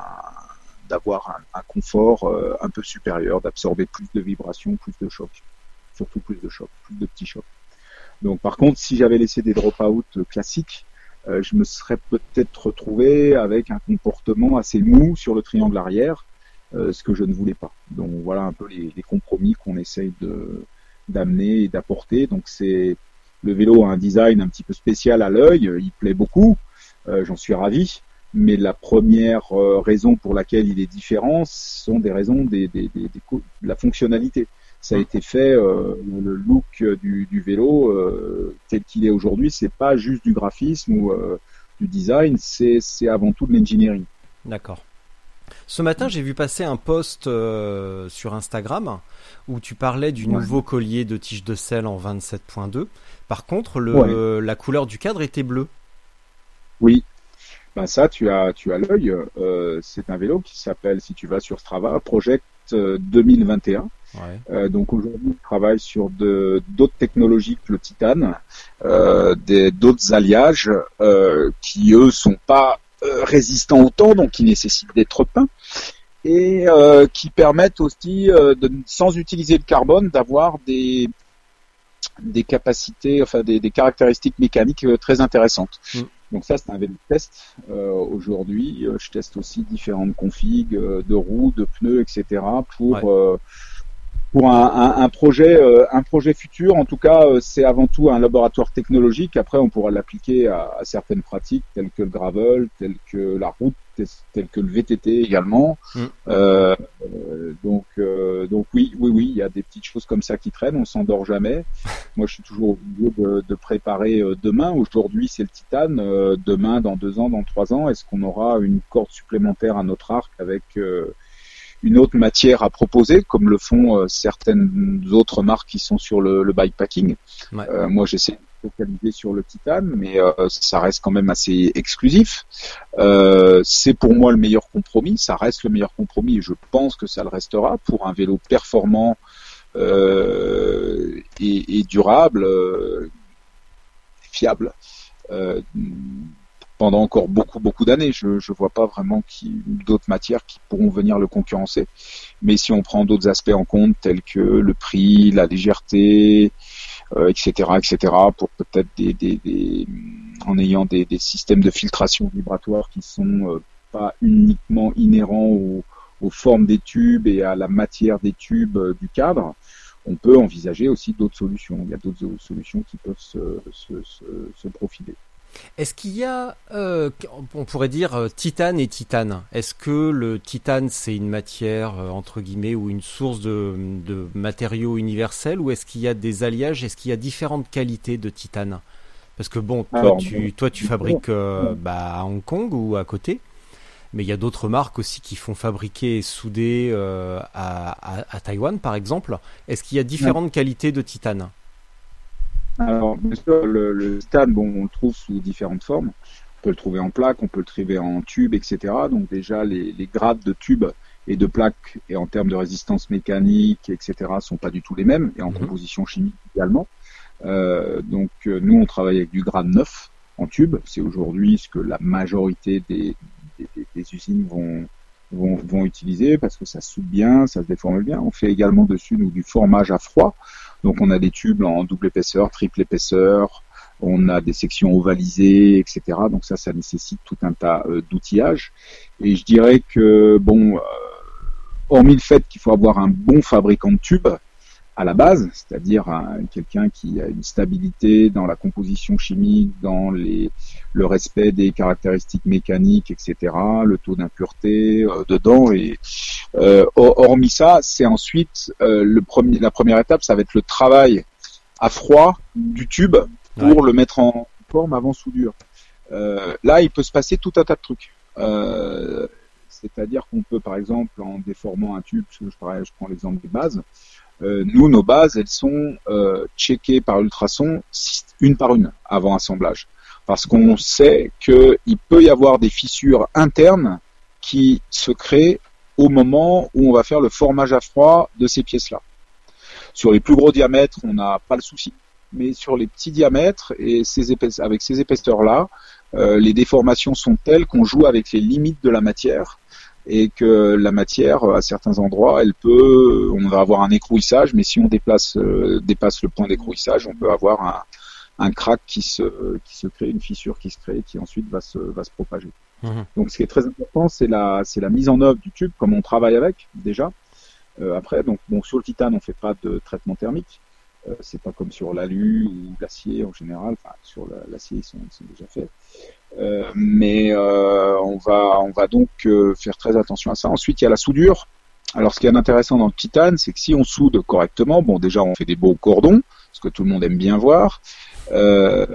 d'avoir un, un confort euh, un peu supérieur, d'absorber plus de vibrations, plus de chocs, surtout plus de chocs, plus de petits chocs. Donc par contre, si j'avais laissé des drop-out classiques, euh, je me serais peut-être retrouvé avec un comportement assez mou sur le triangle arrière, euh, ce que je ne voulais pas. Donc voilà un peu les, les compromis qu'on essaye de d'amener et d'apporter. Donc c'est le vélo a un design un petit peu spécial à l'œil, il plaît beaucoup, euh, j'en suis ravi. Mais la première euh, raison pour laquelle il est différent sont des raisons des, des, des, de la fonctionnalité. Ça a été fait, euh, le look du, du vélo euh, tel qu'il est aujourd'hui, c'est pas juste du graphisme ou euh, du design, c'est c'est avant tout de l'engineering. D'accord. Ce matin, j'ai vu passer un post euh, sur Instagram où tu parlais du Ouais. nouveau collier de tige de sel en 27.2. Par contre, le, la couleur du cadre était bleue. Oui. Ben ça, tu as, tu as l'œil. Euh, c'est un vélo qui s'appelle, si tu vas sur Strava, Project euh, 2021. Ouais. Euh, donc aujourd'hui, on travaille sur d'autres technologies que le titane, des- d'autres alliages qui eux sont pas résistants au temps, donc qui nécessitent d'être peints et euh, qui permettent aussi, euh, de, sans utiliser le carbone, d'avoir des des capacités, enfin des, des caractéristiques mécaniques euh, très intéressantes. Mm. Donc ça, c'est un vélo de test. Euh, Aujourd'hui, euh, je teste aussi différentes configs euh, de roues, de pneus, etc. pour Ouais. euh, pour un, un, un projet euh, un projet futur. En tout cas, euh, c'est avant tout un laboratoire technologique. Après, on pourra l'appliquer à, à certaines pratiques telles que le gravel, telles que la route, telles que le VTT également. Mm. Euh, donc euh, donc oui oui oui, il y a des petites choses comme ça qui traînent. On s'endort jamais. Moi, je suis toujours obligé de, de préparer euh, demain. Aujourd'hui, c'est le titane. Euh, demain, dans deux ans, dans trois ans, est-ce qu'on aura une corde supplémentaire à notre arc avec euh, une autre matière à proposer, comme le font euh, certaines autres marques qui sont sur le, le bikepacking. Ouais. Euh, moi, j'essaie de me focaliser sur le titane, mais euh, ça reste quand même assez exclusif. Euh, c'est pour moi le meilleur compromis. Ça reste le meilleur compromis et je pense que ça le restera pour un vélo performant euh, et, et durable, euh, fiable. Pendant encore beaucoup beaucoup d'années. Je ne vois pas vraiment d'autres matières qui pourront venir le concurrencer. Mais si on prend d'autres aspects en compte, tels que le prix, la légèreté, euh, etc., etc., pour peut-être des, des, des- en ayant des, systèmes de filtration vibratoire qui sont euh, pas uniquement inhérents aux, formes des tubes et à la matière des tubes euh, du cadre, on peut envisager aussi d'autres solutions. Il y a d'autres solutions qui peuvent se profiler. Est-ce qu'il y a, euh, on pourrait dire, euh, titane et titane? Est-ce que le titane, c'est une matière, euh, entre guillemets, ou une source de, de matériaux universels, ou est-ce qu'il y a des alliages Est-ce qu'il y a différentes qualités de titane? Parce que bon, toi, Alors, tu, toi, tu fabriques euh, bah, à Hong Kong ou à côté, mais il y a d'autres marques aussi qui font fabriquer et souder euh, à, à, à Taïwan, par exemple. Est-ce qu'il y a différentes qualités de titane? Alors, bien sûr, le, le titane, bon, on le trouve sous différentes formes. On peut le trouver en plaque, on peut le trouver en tube, etc. Donc déjà, les, les grades de tubes et de plaques, et en termes de résistance mécanique, etc., sont pas du tout les mêmes, et en Mhm. composition chimique également. Euh, donc euh, nous, on travaille avec du grade 9 en tube. C'est aujourd'hui ce que la majorité des, des, des- des usines vont, vont, vont utiliser parce que ça se soude bien, ça se déforme bien. On fait également dessus nous, du formage à froid. Donc on a des tubes en double épaisseur, triple épaisseur, on a des sections ovalisées, etc. Donc ça, ça nécessite tout un tas euh, d'outillages. Et je dirais que, bon, euh, hormis le fait qu'il faut avoir un bon fabricant de tubes, à la base, c'est-à-dire un- quelqu'un qui a une stabilité dans la composition chimique, dans les, le respect des caractéristiques mécaniques, etc., le taux d'impureté euh, dedans. Et euh, hor- hormis ça, c'est ensuite euh, le premier, la première étape, ça va être le travail à froid du tube pour le mettre en forme avant soudure. Euh, là, il peut se passer tout un tas de trucs. Euh, C'est-à-dire qu'on peut, par exemple, en déformant un tube, je, je prends l'exemple des bases, euh, nous, nos bases, elles sont euh, checkées par ultrason sy- une par une avant assemblage. Parce qu'on sait qu'il peut y avoir des fissures internes qui se créent au moment où on va faire le formage à froid de ces pièces-là. Sur les plus gros diamètres, on n'a pas le souci. Mais sur les petits diamètres et avec ces épaisseurs-là, euh, les déformations sont telles qu'on joue avec les limites de la matière et que la matière, à certains endroits, elle peut, on va avoir un écrouissage, mais si on déplace, euh, dépasse le point d'écrouissage, on peut avoir un, un crack qui se, qui se crée, une fissure qui se crée, qui ensuite va se, va se propager. Mhm. Donc, ce qui est très important, c'est la, c'est la mise en œuvre du tube, comme on travaille avec déjà. Euh, après, donc, bon, sur le titane, on fait pas de traitement thermique. Euh, c'est pas comme sur l'alu ou l'acier en général. Enfin, sur la- l'acier, ils sont, ils sont déjà faits. Euh, mais euh, on va, on va donc euh, faire très attention à ça. Ensuite, il y a la soudure. Alors, ce qui est intéressant dans le titane, c'est que si on soude correctement, bon, déjà, on fait des beaux cordons, ce que tout le monde aime bien voir, euh,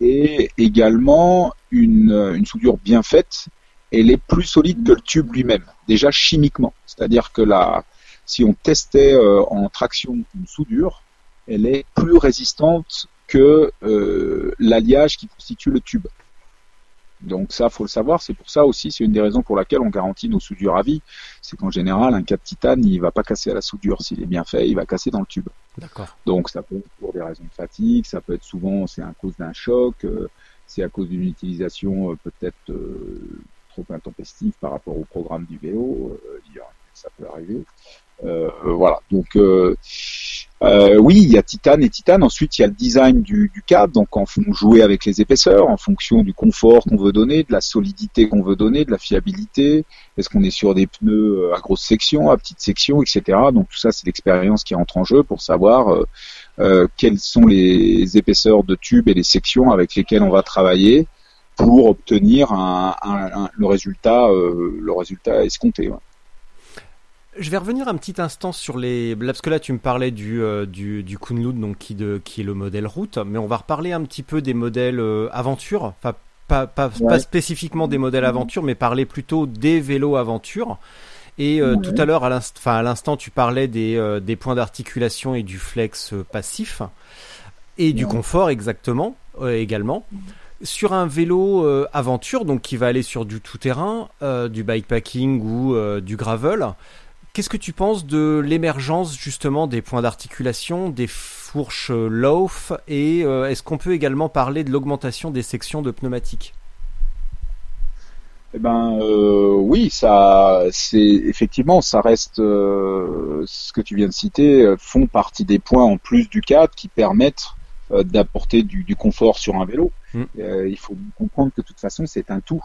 et également une, une soudure bien faite, elle est plus solide que le tube lui-même, déjà chimiquement. C'est-à-dire que la, si on testait euh, en traction une soudure, elle est plus résistante que l'alliage qui constitue le tube. Donc ça, faut le savoir. C'est pour ça aussi, c'est une des raisons pour laquelle on garantit nos soudures à vie. C'est qu'en général, un de titane, il va pas casser à la soudure. S'il est bien fait, il va casser dans le tube. D'accord. Donc ça peut être pour des raisons de fatigue, ça peut être souvent c'est à cause d'un choc, euh, c'est à cause d'une utilisation euh, peut-être euh, trop intempestive par rapport au programme du vélo, euh, ça peut arriver. Euh, euh, voilà, donc euh, oui, il y a titane et titane. Ensuite, il y a le design du, du cadre, donc en fon- jouer avec les épaisseurs, en fonction du confort qu'on veut donner, de la solidité qu'on veut donner, de la fiabilité. Est-ce qu'on est sur des pneus euh, à grosse section, à petite section, etc. Donc tout ça, c'est l'expérience qui entre en jeu pour savoir euh, quelles sont les épaisseurs de tubes et les sections avec lesquelles on va travailler pour obtenir un, le résultat, le résultat escompté. Je vais revenir un petit instant sur les. là, Parce que là, tu me parlais du, euh, du, du Kunlun, donc qui, de, qui est le modèle route, mais on va reparler un petit peu des modèles euh, aventure. Enfin, pas, pas, Ouais. pas spécifiquement des modèles aventure, mais parler plutôt des vélos aventure. Et euh, Ouais. tout à l'heure, à l'inst- enfin, à l'instant, tu parlais des, euh, des points d'articulation et du flex euh, passif. Et du confort, exactement, euh, également. Sur un vélo euh, aventure, donc qui va aller sur du tout-terrain, euh, du bikepacking ou euh, du gravel, Qu'est-ce que tu penses de l'émergence justement des points d'articulation, des fourches euh, loaf et euh, est-ce qu'on peut également parler de l'augmentation des sections de pneumatiques? Eh ben euh, oui, ça, c'est effectivement, ça reste euh, ce que tu viens de citer font partie des points en plus du cadre qui permettent d'apporter du, du confort sur un vélo. Mm. Il faut comprendre que de toute façon c'est un tout.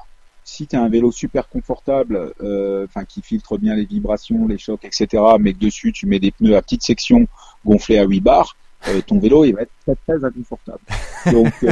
Si tu as un vélo super confortable, euh, enfin qui filtre bien les vibrations, les chocs, etc., mais que dessus tu mets des pneus à petite section gonflés à 8 bars, euh, ton vélo il va être très très inconfortable. Donc euh,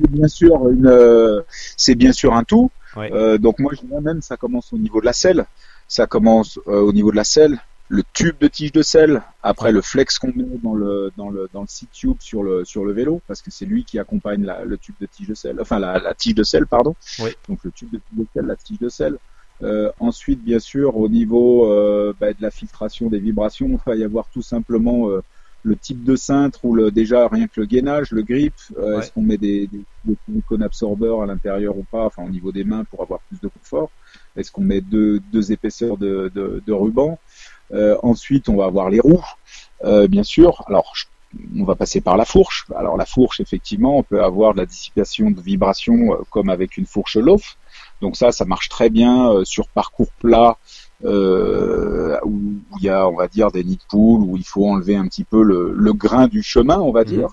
c'est bien sûr une, c'est bien sûr un tout. Ouais. Donc moi je dirais même ça commence au niveau de la selle, ça commence au niveau de la selle, le tube de tige de selle, après le flex qu'on met dans le dans le dans le seat tube sur le sur le vélo parce que c'est lui qui accompagne la, le tube de tige de selle, enfin la, la tige de selle pardon. Oui. Donc le tube de tige de selle, la tige de selle. Euh, ensuite bien sûr au niveau euh, bah, de la filtration des vibrations, il va y avoir tout simplement euh, le type de cintre ou le déjà rien que le gainage, le grip, euh, Ouais. est-ce qu'on met des, des, des absorbeurs à l'intérieur ou pas, enfin au niveau des mains pour avoir plus de confort, est-ce qu'on met deux, deux épaisseurs de, de, de ruban, ensuite on va avoir les roues, euh, bien sûr, alors je- on va passer par la fourche, alors la fourche effectivement on peut avoir de la dissipation de vibrations euh, comme avec une fourche loaf, donc ça ça marche très bien euh, sur parcours plat, euh, où il y a, on va dire, des nids de poules, où il faut enlever un petit peu le, le grain du chemin, on va Mhm. dire,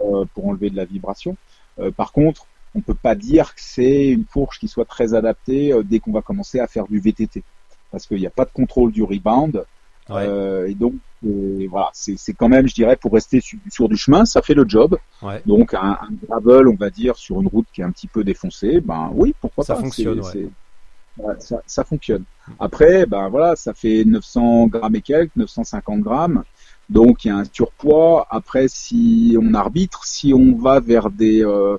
euh, pour enlever de la vibration. Euh, par contre, on peut pas dire que c'est une fourche qui soit très adaptée euh, dès qu'on va commencer à faire du VTT, parce qu'il n'y a pas de contrôle du rebound, Ouais. euh, et donc Et voilà, c'est quand même, je dirais, pour rester su- sur du chemin, ça fait le job. Ouais. Donc un, un gravel, on va dire, sur une route qui est un petit peu défoncée, ben oui, pourquoi Ça pas. fonctionne, ouais. ça, ça fonctionne. Après, ben voilà, ça fait 900 grammes et quelques, 950 grammes. Donc il y a un surpoids. Après, si on arbitre, si on va vers des euh,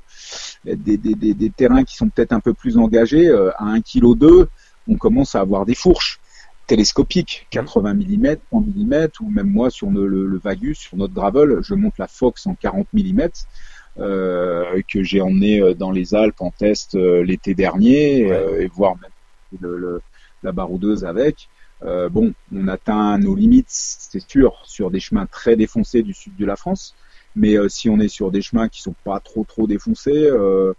des, des, des, des terrains qui sont peut-être un peu plus engagés, euh, à 1 kg 2, on commence à avoir des fourches télescopiques, 80 mm, 100 mm, ou même moi sur le, le, le Vagus, sur notre gravel, je monte la Fox en 40 mm, euh, que j'ai emmené euh, dans les Alpes en test euh, l'été dernier, Ouais. euh, et voir même le, le- la baroudeuse avec. Euh, bon, on atteint nos limites, c'est sûr, sur des chemins très défoncés du sud de la France. Mais si on est sur des chemins qui sont pas trop trop défoncés, euh,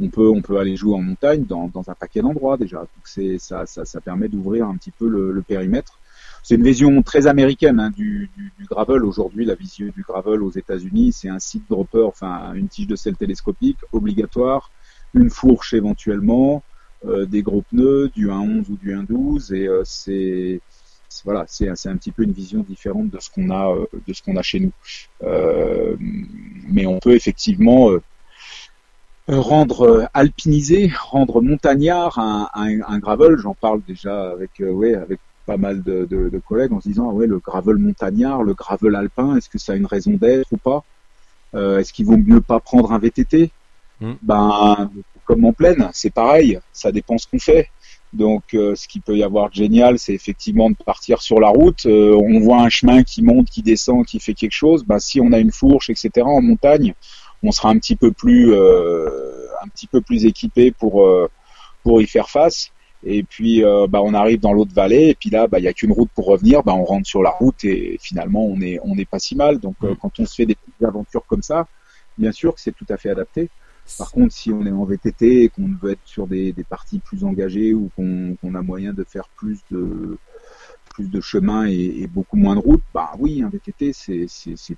on peut on peut aller jouer en montagne dans, dans un paquet d'endroits déjà. Donc c'est ça, ça ça permet d'ouvrir un petit peu le, le périmètre. C'est une vision très américaine hein, du, du, du gravel aujourd'hui. La vision du gravel aux États-Unis, c'est un site dropper, enfin une tige de sel télescopique obligatoire, une fourche éventuellement, euh, des gros pneus, du 1.11 ou du 1.12, et euh, c'est voilà, c'est c'est un petit peu une vision différente de ce qu'on a euh, de ce qu'on a chez nous. Euh, mais on peut effectivement euh, rendre euh, alpinisé, rendre montagnard un, un, un gravel. J'en parle déjà avec euh, ouais avec pas mal de, de, de collègues en se disant ah ouais le gravel montagnard, le gravel alpin, est-ce que ça a une raison d'être ou pas? Euh, Est-ce qu'il vaut mieux pas prendre un VTT Hmm. Ben comme en plaine, c'est pareil, ça dépend ce qu'on fait. Donc, euh, ce qui peut y avoir de génial, c'est effectivement de partir sur la route. Euh, on voit un chemin qui monte, qui descend, qui fait quelque chose. Ben, si on a une fourche, etc. En montagne, on sera un petit peu plus, euh, un petit peu plus équipé pour euh, pour y faire face. Et puis, euh, bah, on arrive dans l'autre vallée, et puis là, bah, il y a qu'une route pour revenir. Bah, on rentre sur la route, et finalement, on est on n'est pas si mal. Donc, euh, Mm. quand on se fait des petites aventures comme ça, bien sûr que c'est tout à fait adapté. Par contre, si on est en VTT et qu'on veut être sur des, des parties plus engagées ou qu'on qu'on a moyen de faire plus de plus de chemin et, et beaucoup moins de route, bah oui, un VTT c'est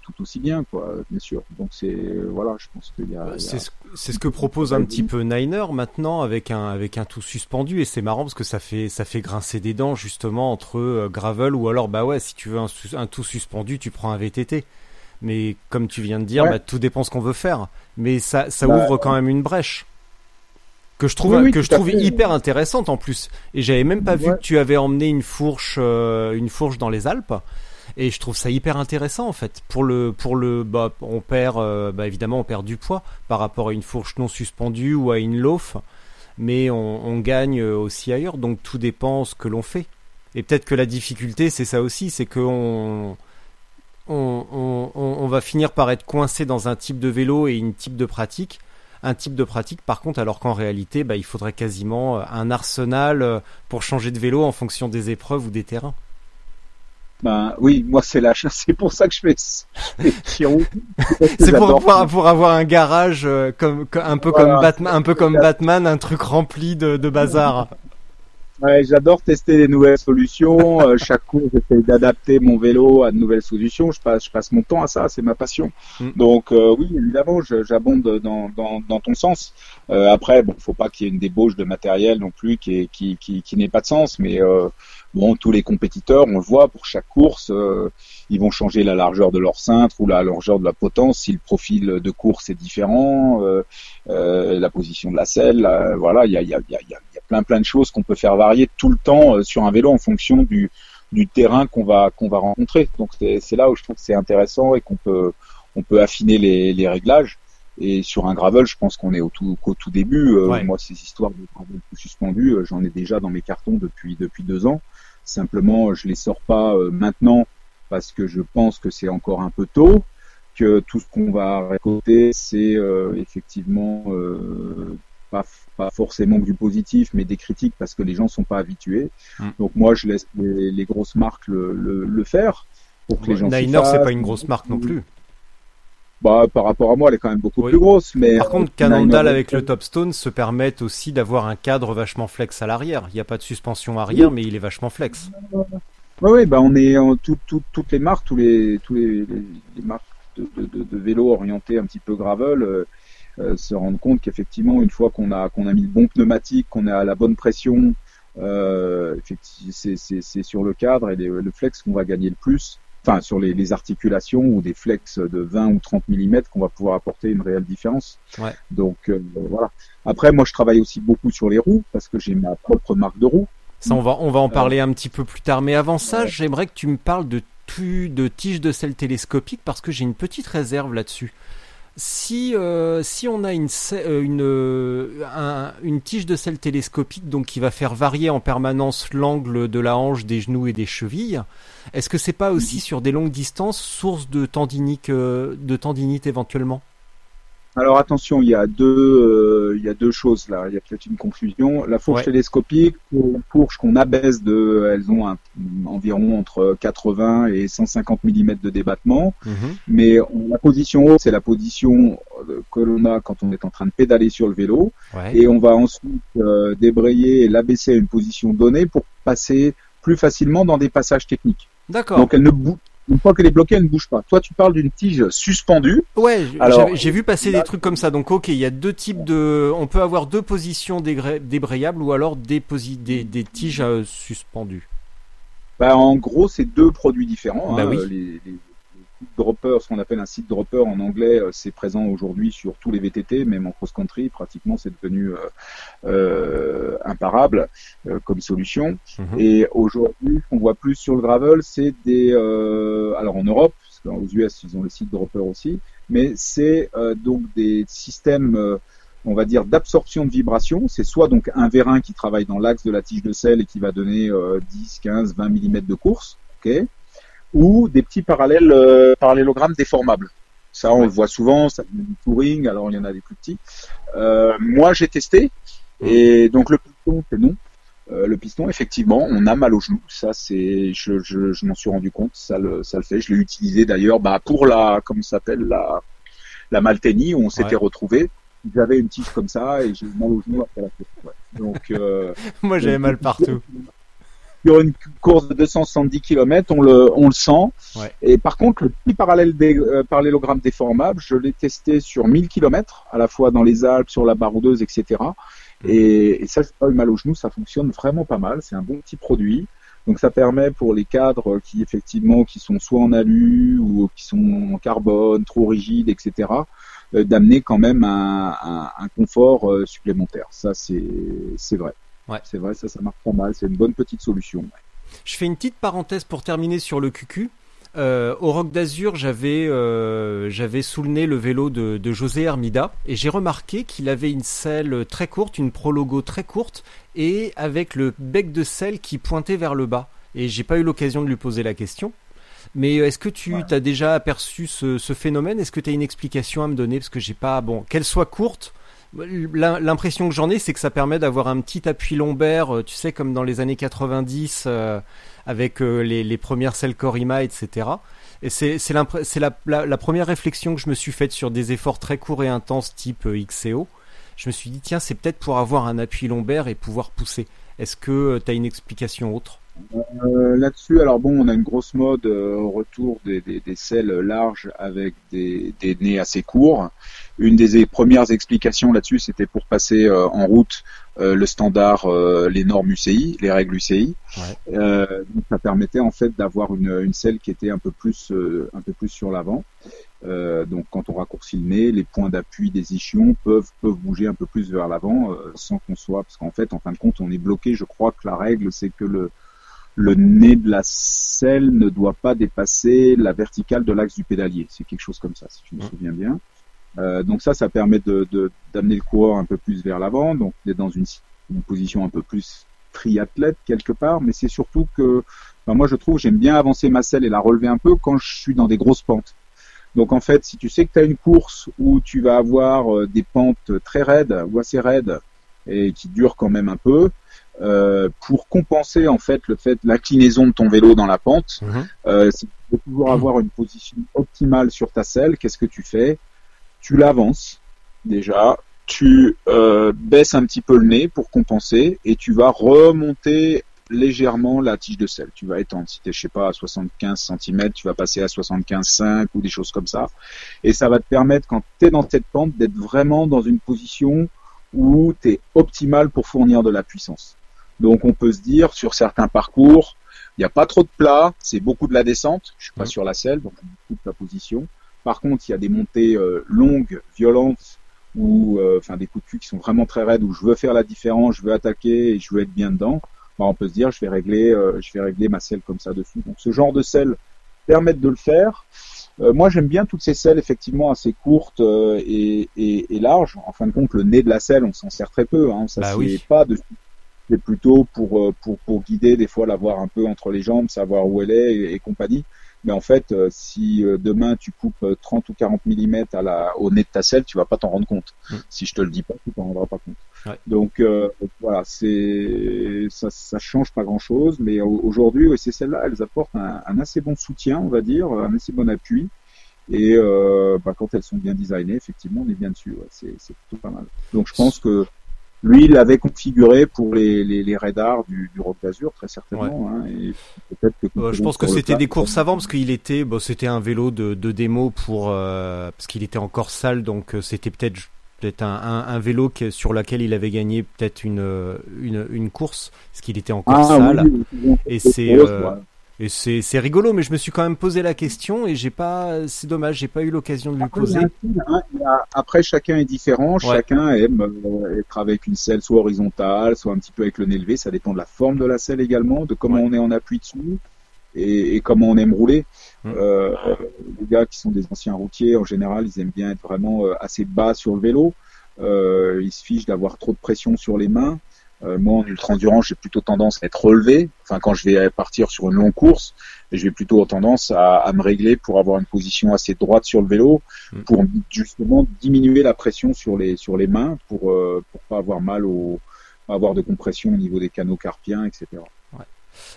tout aussi bien, quoi, bien sûr. Donc c'est voilà, je pense qu'il y a, C'est ce, que propose un petit peu Niner maintenant avec un avec un tout suspendu et c'est marrant parce que ça fait ça fait grincer des dents justement entre euh, gravel ou alors bah ouais si tu veux un, tout suspendu tu prends un VTT mais comme tu viens de dire Ouais. bah, tout dépend ce qu'on veut faire mais ça ça Bah, ouvre quand même une brèche que je trouve Oui, oui, que je trouve fait. hyper intéressante en plus et j'avais même pas vu que tu avais emmené une fourche euh, une fourche dans les Alpes et je trouve ça hyper intéressant en fait. Pour le, pour le, bah, on perd, euh, bah, évidemment, on perd du poids par rapport à une fourche non suspendue ou à une loaf, mais on, on gagne euh, aussi ailleurs. Donc tout dépend ce que l'on fait. Et peut-être que la difficulté, c'est ça aussi, c'est que on, on, on, on- on va finir par être coincé dans un type de vélo et une type de pratique. Un type de pratique, par contre, alors qu'en réalité, bah, il faudrait quasiment euh, un arsenal euh, pour changer de vélo en fonction des épreuves ou des terrains. Ben oui, moi c'est la c'est pour ça que je fais. C'est pour, J'adore. pour, avoir un garage euh, comme, comme- un peu Voilà. comme Batman, un peu comme Batman, un truc rempli de, de bazar. Ouais, j'adore tester des nouvelles solutions. Euh, chaque cours, j'essaie d'adapter mon vélo à de nouvelles solutions. Je passe, je passe mon temps à ça, c'est ma passion. Mm. Donc euh, oui, évidemment, j'abonde dans, dans, dans ton sens. Euh, après, bon, faut pas qu'il y ait une débauche de matériel non plus qui, est- qui, qui, qui n'ait pas de sens. Mais euh, bon, tous les compétiteurs, on le voit pour chaque course, euh, ils vont changer la largeur de leur cintre ou la largeur de la potence si le profil de course est différent, euh, euh, la position de la selle. voilà, il y a, y, a, y, a, y a plein plein de choses qu'on peut faire varier tout le temps euh, sur un vélo en fonction du, du terrain qu'on va qu'on va rencontrer. Donc c'est là où je trouve que c'est intéressant et qu'on peut on peut affiner les, les réglages. Et sur un gravel, je pense qu'on est au tout, qu'au tout début. Euh. Moi, ces histoires de gravel tout suspendu, euh, j'en ai déjà dans mes cartons depuis depuis deux ans. Simplement, je les sors pas euh, maintenant parce que je pense que c'est encore un peu tôt. Que tout ce qu'on va récolter, c'est effectivement pas, pas forcément que du positif, mais des critiques parce que les gens sont pas habitués. Mm. Donc moi, je laisse les, les grosses marques le, le, le faire pour que les gens s'y Niner, c'est pas une grosse marque non plus. Bah, par rapport à moi, elle est quand même beaucoup Oui. plus grosse. Mais Par contre, euh, Cannondale Niner- avec le Topstone se permettent aussi d'avoir un cadre vachement flex à l'arrière. Il n'y a pas de suspension arrière, mais il est vachement flex. Oui, oui, bah on est en tout, tout- toutes les marques, tous les, tous les, les, les marques de, de, de, de vélos orientés un petit peu gravel euh, euh, se rendent compte qu'effectivement, une fois qu'on a qu'on a mis le bon pneumatique, qu'on est à la bonne pression, euh, effectivement, c'est sur le cadre et les- le flex qu'on va gagner le plus. enfin sur les, les articulations ou des flex de 20 ou 30 mm qu'on va pouvoir apporter une réelle différence. Ouais. Donc euh, voilà. Après, moi, je travaille aussi beaucoup sur les roues parce que j'ai ma propre marque de roues. Ça, on va, on va en parler un petit peu plus tard. Mais avant ça, j'aimerais que tu me parles de, tu, de tiges de sel télescopiques parce que j'ai une petite réserve là-dessus. Si, euh, si on a une, euh, une, euh, un- une tige de sel télescopique donc qui va faire varier en permanence l'angle de la hanche, des genoux et des chevilles, est-ce que c'est pas aussi sur des longues distances source de tendinique, euh, de tendinite éventuellement? Alors attention, il y a deux, euh, il y a deux choses là. Il y a peut-être une confusion. La fourche Ouais. télescopique, pour une fourche qu'on abaisse de, elles ont un- environ entre 80 et 150 mm de débattement. Mais on- la position haute, c'est la position euh, que l'on a quand on est en train de pédaler sur le vélo. Ouais. Et on va ensuite euh, débrayer et l'abaisser à une position donnée pour passer plus facilement dans des passages techniques. D'accord. Donc elle ne bouge. Une fois qu'elle est bloquée, elle ne bouge pas. Toi, tu parles d'une tige suspendue. Ouais, j'ai vu passer des trucs comme ça. Donc, ok, il y a deux types de. On peut avoir deux positions débrayables ou alors des, des, des tiges euh, suspendues. Bah, en gros, c'est deux produits différents. Bah hein. oui. Les, les, les seat droppers, ce qu'on appelle un seat dropper en anglais, euh, c'est présent aujourd'hui sur tous les VTT, même en cross-country, pratiquement, c'est devenu euh, euh, imparable euh, comme solution. Mhm. Et aujourd'hui, ce qu'on voit plus sur le gravel, c'est des... euh, alors en Europe, parce qu'aux US, ils ont les seat droppers aussi, mais c'est euh, donc des systèmes... euh, on va dire d'absorption de vibration, c'est soit donc un vérin qui travaille dans l'axe de la tige de sel et qui va donner euh, 10, 15, 20 mm de course, ok, ou des petits parallèles euh, parallélogrammes déformables. Ça, on le voit souvent, ça vient du touring, alors il y en a des plus petits. Euh, moi, j'ai testé, et donc le piston, c'est non. Euh, le piston, effectivement, on a mal au genou. Ça, c'est, je, je, je m'en suis rendu compte. Ça le, ça le fait. Je l'ai utilisé d'ailleurs, bah, pour la, comment ça s'appelle, la, la Malteni, où on s'était Ouais. retrouvés. J'avais une tige comme ça et j'ai eu mal au genou après la course. Ouais. Donc, euh, Moi, j'avais mal partout. Sur une course de 270 km, on le, on le sent. Ouais. Et par contre, le petit parallèle dé- euh, parallélogramme déformable, je l'ai testé sur 1000 km, à la fois dans les Alpes, sur la Baroudeuse, etc. Et, et ça, c'est pas eu mal au genou, ça fonctionne vraiment pas mal. C'est un bon petit produit. Donc ça permet pour les cadres qui effectivement qui sont soit en alu ou qui sont en carbone, trop rigides, etc. euh, d'amener quand même un, un, un confort euh, supplémentaire. Ça c'est vrai. Ouais. C'est vrai, ça ça marche pas mal. C'est une bonne petite solution. Je fais une petite parenthèse pour terminer sur le QQ. Euh, au Rock d'Azur, j'avais euh, j'avais sous le nez le vélo de, de José Hermida et j'ai remarqué qu'il avait une selle très courte, une prologo très courte et avec le bec de selle qui pointait vers le bas. Et j'ai pas eu l'occasion de lui poser la question. Mais est-ce que tu as déjà aperçu ce, ce phénomène? Est-ce que tu as une explication à me donner? Parce que j'ai pas. Bon, qu'elle soit courte, l'impression que j'en ai, c'est que ça permet d'avoir un petit appui lombaire, euh, tu sais, comme dans les années 90, euh, avec euh, les, premières selles Corima, etc. Et c'est la, première réflexion que je me suis faite sur des efforts très courts et intenses type XCO. Je me suis dit, tiens, c'est peut-être pour avoir un appui lombaire et pouvoir pousser. Est-ce que tu as une explication autre? Euh, Là-dessus, alors bon, on a une grosse mode euh, au retour des, des, des selles larges avec des, des nez assez courts. Une des premières explications là-dessus, c'était pour passer euh, en route euh, le standard, euh, les normes UCI, les règles UCI. Ouais. Euh, donc ça permettait en fait d'avoir une, une selle qui était un peu plus, euh, un peu plus sur l'avant. Euh, donc quand on raccourcit le nez, les points d'appui des ischions peuvent peuvent bouger un peu plus vers l'avant euh, sans qu'on soit, parce qu'en fait, en fin de compte, on est bloqué. Je crois que la règle, c'est que le le nez de la selle ne doit pas dépasser la verticale de l'axe du pédalier. C'est quelque chose comme ça, si je me Ouais. souviens bien. Euh, donc ça, ça permet de de- d'amener le coureur un peu plus vers l'avant, donc d'être dans une, une position un peu plus triathlète quelque part. Mais c'est surtout que, enfin, moi je trouve, j'aime bien avancer ma selle et la relever un peu quand je suis dans des grosses pentes. Donc en fait, si tu sais que tu as une course où tu vas avoir euh, des pentes très raides ou assez raides et qui durent quand même un peu, euh, pour compenser en fait le fait l'inclinaison de ton vélo dans la pente, euh, c'est de pouvoir avoir une position optimale sur ta selle. Qu'est-ce que tu fais? Tu l'avances déjà, tu euh, baisses un petit peu le nez pour compenser et tu vas remonter légèrement la tige de selle. Tu vas étendre. Si tu je sais pas, à 75 cm, tu vas passer à 75,5 ou des choses comme ça. Et ça va te permettre, quand tu es dans cette pente, d'être vraiment dans une position où tu es optimal pour fournir de la puissance. Donc on peut se dire, sur certains parcours, Il n'y a pas trop de plat, c'est beaucoup de la descente. Je suis pas Mhm. sur la selle, donc je coupe la position. Par contre, il y a des montées euh, longues, violentes, ou euh, enfin des coups de cul qui sont vraiment très raides, où je veux faire la différence, je veux attaquer et je veux être bien dedans. Bah, on peut se dire, je vais régler, euh, je vais régler ma selle comme ça dessus. Donc ce genre de selle permettent de le faire. Euh, moi, j'aime bien toutes ces selles effectivement assez courtes euh, et, et, et larges. En fin de compte, le nez de la selle, on s'en sert très peu. Hein. Ça Bah c'est oui. pas de c'est plutôt pour, euh, pour pour guider des fois l'avoir un peu entre les jambes, savoir où elle est et, et compagnie. Mais en fait, euh, si euh, demain tu coupes euh, 30 ou 40 mm à la, au nez de ta selle, tu vas pas t'en rendre compte. Mm. Si je te le dis pas, tu t'en rendras pas compte. Ouais. Donc euh, voilà, c'est ça, ça change pas grand chose, mais au- aujourd'hui, ouais, ces celles-là, elles apportent un, un assez bon soutien, on va dire, un assez bon appui. Et euh, bah, quand elles sont bien designées, effectivement, on est bien dessus. Ouais, c'est c'est plutôt pas mal. Donc je pense que lui, il l'avait configuré pour les, les, les radars du, du Rock d'Azur, très certainement. Hein, et peut-être que Euh, je pense que c'était des courses avant parce qu'il était, bon, c'était un vélo de, de démo pour euh, parce qu'il était encore sale, donc euh, c'était peut-être peut-être un, un, un vélo que- sur lequel il avait gagné peut-être une, une une course parce qu'il était encore Ah, sale. oui, oui, oui, Et c'est, euh. Et c'est c'est rigolo, mais je me suis quand même posé la question et j'ai pas, c'est dommage, j'ai pas eu l'occasion de lui Après, poser. style, hein, après, chacun est différent. Chacun aime euh, être avec une selle soit horizontale, soit un petit peu avec le nez levé. Ça dépend de la forme de la selle également, de comment Ouais. on est en appui dessus et, et comment on aime rouler. Mm. Euh, les gars qui sont des anciens routiers, en général, ils aiment bien être vraiment euh, assez bas sur le vélo. Euh, ils se fichent d'avoir trop de pression sur les mains. Euh, moi, en ultra-endurance, j'ai plutôt tendance à être relevé. Enfin, quand je vais partir sur une longue course, je vais plutôt tendance à, à me régler pour avoir une position assez droite sur le vélo, Mm. pour justement diminuer la pression sur les sur les mains, pour euh, pour pas avoir mal au pas avoir de compression au niveau des canaux carpiens, etc.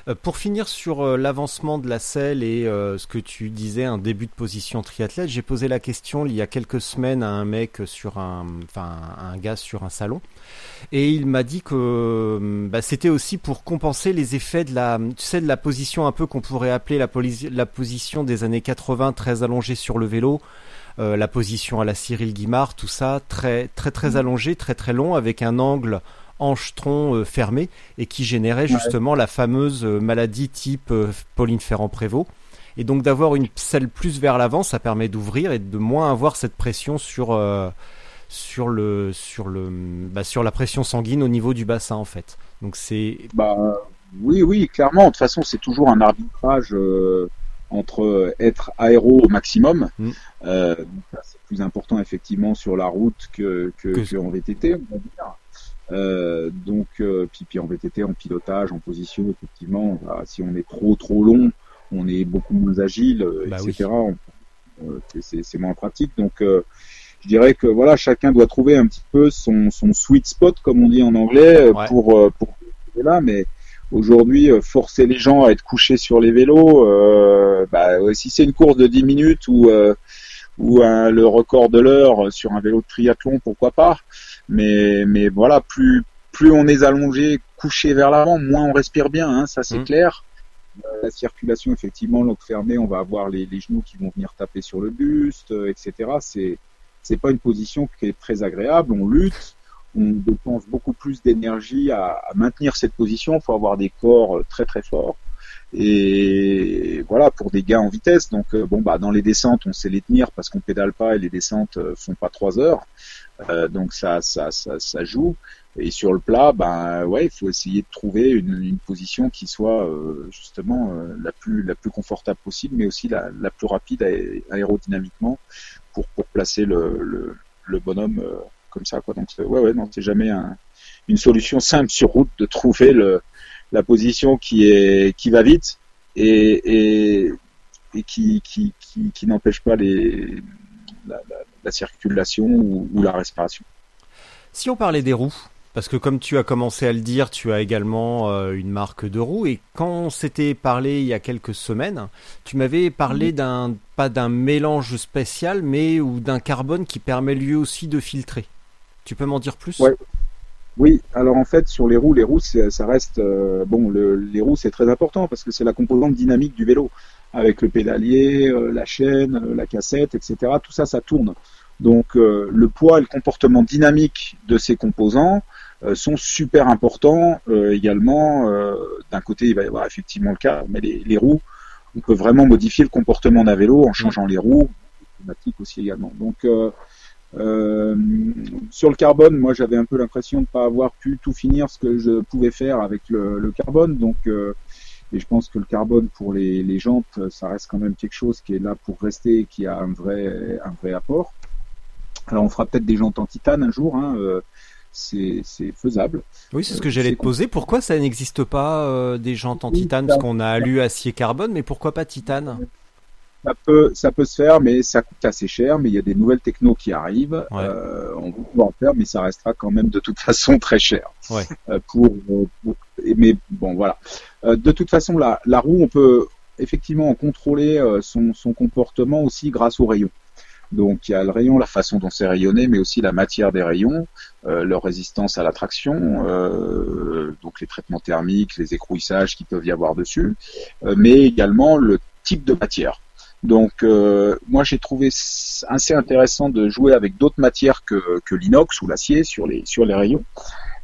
Euh, Pour finir sur euh, l'avancement de la selle et euh, ce que tu disais, un début de position triathlète, j'ai posé la question il y a quelques semaines à un mec sur un, enfin un gars sur un salon, et il m'a dit que euh, bah, c'était aussi pour compenser les effets de la, tu sais, de la position un peu qu'on pourrait appeler la, posi- la position des années 80, très allongée sur le vélo. euh, la position à la Cyril Guimard, tout ça, très très très allongé, très très long, avec un angle hanche-tronc euh, fermé et qui générait justement la fameuse euh, maladie type euh, Pauline Ferrand-Prévot. Et donc d'avoir une selle plus vers l'avant, ça permet d'ouvrir et de moins avoir cette pression sur euh, sur le sur le bah, sur la pression sanguine au niveau du bassin en fait. Donc c'est Bah oui, oui, clairement. De toute façon, c'est toujours un arbitrage euh, entre être aéro au maximum. Mm. Euh, c'est plus important effectivement sur la route que que, Que- que en VTT, on va dire. Euh, donc euh, puis, puis en VTT, en pilotage, en position, effectivement, bah, si on est trop trop long, on est beaucoup moins agile, euh, Bah etc. Euh, c'est- moins pratique. Donc euh, je dirais que voilà, chacun doit trouver un petit peu son, son sweet spot, comme on dit en anglais, Ouais. pour pour là. Mais aujourd'hui, forcer les gens à être couchés sur les vélos, euh, bah, si c'est une course de 10 minutes ou euh, ou un- le record de l'heure sur un vélo de triathlon, pourquoi pas. Mais mais voilà, plus plus on est allongé, couché vers l'avant, moins on respire bien. Hein, ça c'est Mhm. clair. Euh, la circulation, effectivement, l'eau fermée, on va avoir les, les genoux qui vont venir taper sur le buste, euh, etc. C'est c'est pas une position qui est très agréable. On lutte, on dépense beaucoup plus d'énergie à, à maintenir cette position. Il faut avoir des corps euh, très très forts. Et voilà pour des gains en vitesse. Donc euh, bon bah dans les descentes, on sait les tenir parce qu'on pédale pas et les descentes euh, font pas trois heures. Euh, donc ça, ça ça ça joue. Et sur le plat, ben ouais, il faut essayer de trouver une, une position qui soit euh, justement euh, la plus la plus confortable possible, mais aussi la, la plus rapide aé- aérodynamiquement pour pour placer le le, le bonhomme euh, comme ça quoi. Donc ouais ouais non c'est jamais un, une solution simple sur route de trouver le la position qui est qui va vite et et, et qui qui qui, qui n'empêche pas les la, la, la circulation ou, ou la respiration. Si on parlait des roues, parce que comme tu as commencé à le dire, tu as également euh, une marque de roues, et quand on s'était parlé il y a quelques semaines, tu m'avais parlé d'un pas d'un mélange spécial, mais ou d'un carbone qui permet lui aussi de filtrer. Tu peux m'en dire plus? Ouais. Oui, alors en fait sur les roues, les roues ça reste euh, bon. Le, les roues c'est très important parce que c'est la composante dynamique du vélo avec le pédalier, euh, la chaîne, euh, la cassette, etc. Tout ça, ça tourne. Donc le poids et le comportement dynamique de ces composants sont super importants également. D'un côté, il va y avoir effectivement le cas, mais les, les roues, on peut vraiment modifier le comportement d'un vélo en changeant les roues, automatique aussi également. Euh, sur le carbone, moi j'avais un peu l'impression de ne pas avoir pu tout finir ce que je pouvais faire avec le, le carbone. Donc euh, et je pense que le carbone pour les, les jantes, ça reste quand même quelque chose qui est là pour rester et qui a un vrai, un vrai apport. Alors on fera peut-être des jantes en titane un jour, hein, euh, c'est faisable. Oui, c'est ce que j'allais te poser. Pourquoi ça n'existe pas des jantes en titane? Parce qu'on a alu acier carbone, mais pourquoi pas titane? Ça peut, ça peut se faire, mais ça coûte assez cher. Mais il y a des nouvelles technos qui arrivent. Ouais. Euh, on va pouvoir en faire, mais ça restera quand même de toute façon très cher. Ouais. Euh, pour, pour- mais bon, voilà. Euh, de toute façon, la, la roue, on peut effectivement contrôler euh, son, son comportement aussi grâce aux rayons. Donc il y a le rayon, la façon dont c'est rayonné, mais aussi la matière des rayons, euh, leur résistance à la traction, euh, donc les traitements thermiques, les écrouissages qui peuvent y avoir dessus, euh, mais également le type de matière. Donc euh, moi j'ai trouvé assez intéressant de jouer avec d'autres matières que, que l'inox ou l'acier sur les sur les rayons.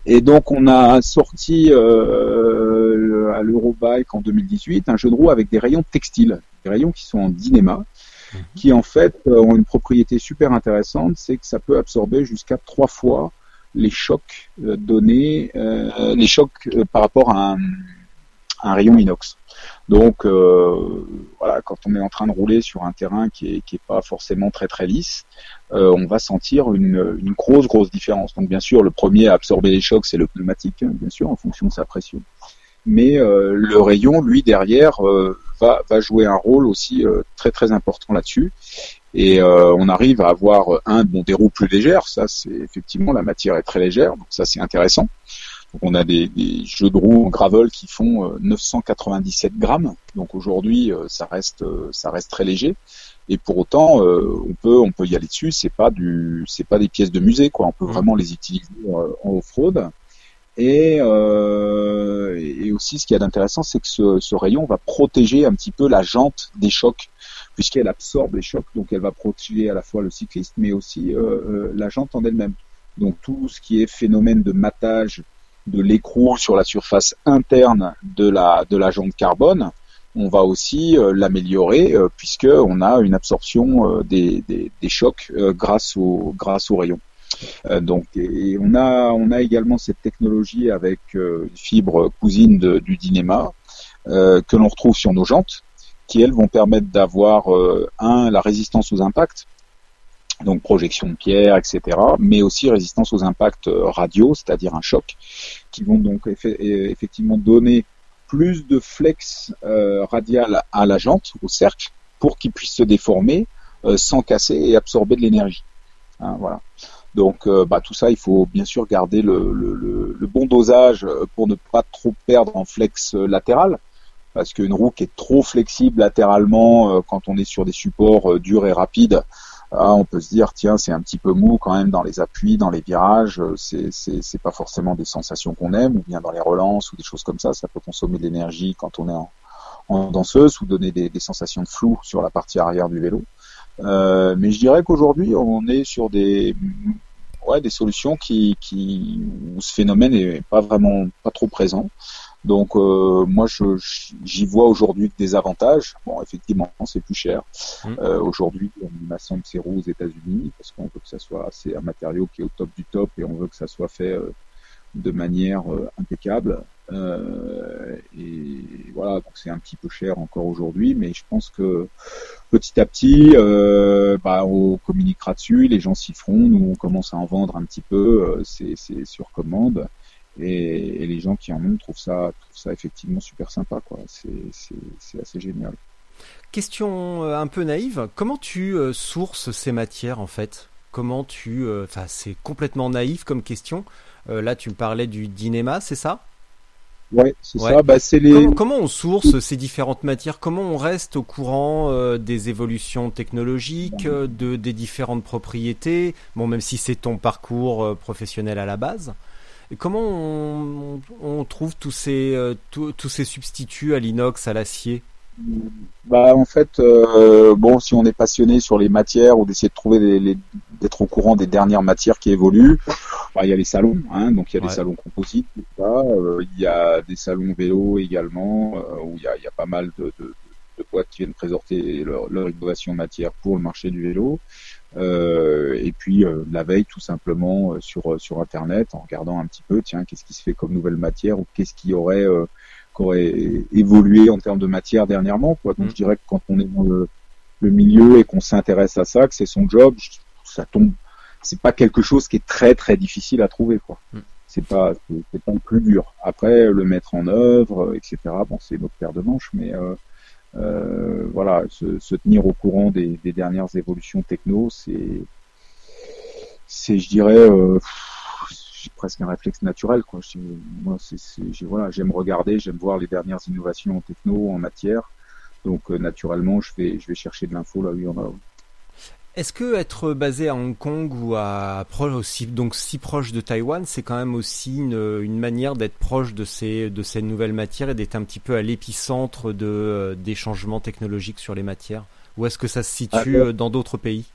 Et donc on a sorti euh, à l'Eurobike en 2018 un jeu de roue avec des rayons textiles, des rayons qui sont en dynéma, qui en fait euh, ont une propriété super intéressante, c'est que ça peut absorber jusqu'à trois fois les chocs euh, donnés, euh, les chocs euh, par rapport à un, un rayon inox. Donc euh, voilà, quand on est en train de rouler sur un terrain qui est, qui est pas forcément très très lisse, euh, on va sentir une, une grosse grosse différence. Donc bien sûr, le premier à absorber les chocs, c'est le pneumatique, hein, bien sûr, en fonction de sa pression. Mais euh, le rayon, lui derrière, euh, va, va jouer un rôle aussi euh, très très important là-dessus. Et euh, on arrive à avoir un bon des roues plus légères, ça c'est effectivement la matière est très légère, donc ça c'est intéressant. Donc, on a des, des jeux de roues en gravel qui font euh, 997 grammes, donc aujourd'hui euh, ça reste euh, ça reste très léger. Et pour autant, euh, on peut on peut y aller dessus. C'est pas du c'est pas des pièces de musée quoi. On peut vraiment les utiliser euh, en off-road. Et, euh, et aussi, ce qu'il y a d'intéressant, c'est que ce, ce rayon va protéger un petit peu la jante des chocs, puisqu'elle absorbe les chocs, donc elle va protéger à la fois le cycliste, mais aussi euh, euh, la jante en elle-même. Donc tout ce qui est phénomène de matage de l'écrou sur la surface interne de la de la jante carbone, on va aussi euh, l'améliorer euh, puisque a une absorption euh, des, des, chocs euh, grâce au grâce au rayon. Euh, donc on a on a également cette technologie avec une fibre cousine du Dynéma que l'on retrouve sur nos jantes qui elles vont permettre d'avoir un la résistance aux impacts donc projection de pierre etc mais aussi résistance aux impacts euh, radio c'est-à-dire un choc qui vont donc effe- effectivement donner plus de flex euh, radial à la jante au cercle pour qu'il puisse se déformer euh, sans casser et absorber de l'énergie Hein, voilà. Donc euh, bah, tout ça, il faut bien sûr garder le, le, le, le bon dosage pour ne pas trop perdre en flex latéral, parce qu'une roue qui est trop flexible latéralement quand on est sur des supports durs et rapides, ah, on peut se dire tiens c'est un petit peu mou quand même dans les appuis, dans les virages, euh, c'est c'est pas forcément des sensations qu'on aime, ou bien dans les relances ou des choses comme ça, ça peut consommer de l'énergie quand on est en, en danseuse ou donner des, des sensations de flou sur la partie arrière du vélo. Euh, mais je dirais qu'aujourd'hui, on est sur des, ouais, des solutions qui, qui, où ce phénomène est pas vraiment, pas trop présent. Donc, euh, moi, je, j'y vois aujourd'hui des avantages. Bon, effectivement, c'est plus cher. Mm. Euh, aujourd'hui, on assemble ces roues aux États-Unis parce qu'on veut que ça soit, c'est un matériau qui est au top du top et on veut que ça soit fait euh, de manière euh, impeccable. Euh, et voilà, donc c'est un petit peu cher encore aujourd'hui, mais je pense que petit à petit, euh, bah, on communiquera dessus, les gens s'y feront, nous on commence à en vendre un petit peu, euh, c'est c'est sur commande, et, et les gens qui en ont trouvent ça, trouvent ça effectivement super sympa, quoi. C'est c'est c'est assez génial. Question euh, un peu naïve, comment tu euh, sources ces matières en fait? Comment tu... euh, Enfin, c'est complètement naïf comme question. Euh, là, tu me parlais du dynéma, c'est ça? Ouais, c'est Ouais. ça. Bah, les. comment, comment on source ces différentes matières? Comment on reste au courant euh, des évolutions technologiques, euh, de, des différentes propriétés? Bon, même si c'est ton parcours professionnel à la base. Et comment on, on trouve tous ces, euh, tous- tous ces substituts à l'inox, à l'acier? Bah en fait, euh, bon, si on est passionné sur les matières ou d'essayer de trouver les- d'être au courant des dernières matières qui évoluent, bah, il y a les salons, hein, donc il y a Ouais. des salons composites, tout ça. euh, il y a des salons vélo également euh, où il y a, il y a pas mal de, de, de boîtes qui viennent présenter leur, leur innovation matière pour le marché du vélo. Euh, et puis euh, la veille tout simplement euh, sur euh, sur internet en regardant un petit peu tiens qu'est-ce qui se fait comme nouvelle matière ou qu'est-ce qui aurait euh, qui aurait évolué en termes de matière dernièrement quoi donc Mm. je dirais que quand on est dans le, le milieu et qu'on s'intéresse à ça que c'est son job ça tombe c'est pas quelque chose qui est très très difficile à trouver quoi Mm. c'est pas c'est pas le plus dur après le mettre en œuvre etc bon c'est notre paire de manches mais euh, euh, voilà, se, se tenir au courant des, des dernières évolutions techno, c'est, c'est, je dirais, euh, presque un réflexe naturel. Quoi. Moi, c'est, c'est- voilà, j'aime regarder, j'aime voir les dernières innovations en techno, en matière. Donc, euh, naturellement, je vais, je vais chercher de l'info là où il y en a. Est-ce que être basé à Hong Kong ou à proche aussi donc si proche de Taïwan, c'est quand même aussi une, une manière d'être proche de ces de ces nouvelles matières et d'être un petit peu à l'épicentre de euh, des changements technologiques sur les matières? Ou est-ce que ça se situe Ah, dans d'autres pays?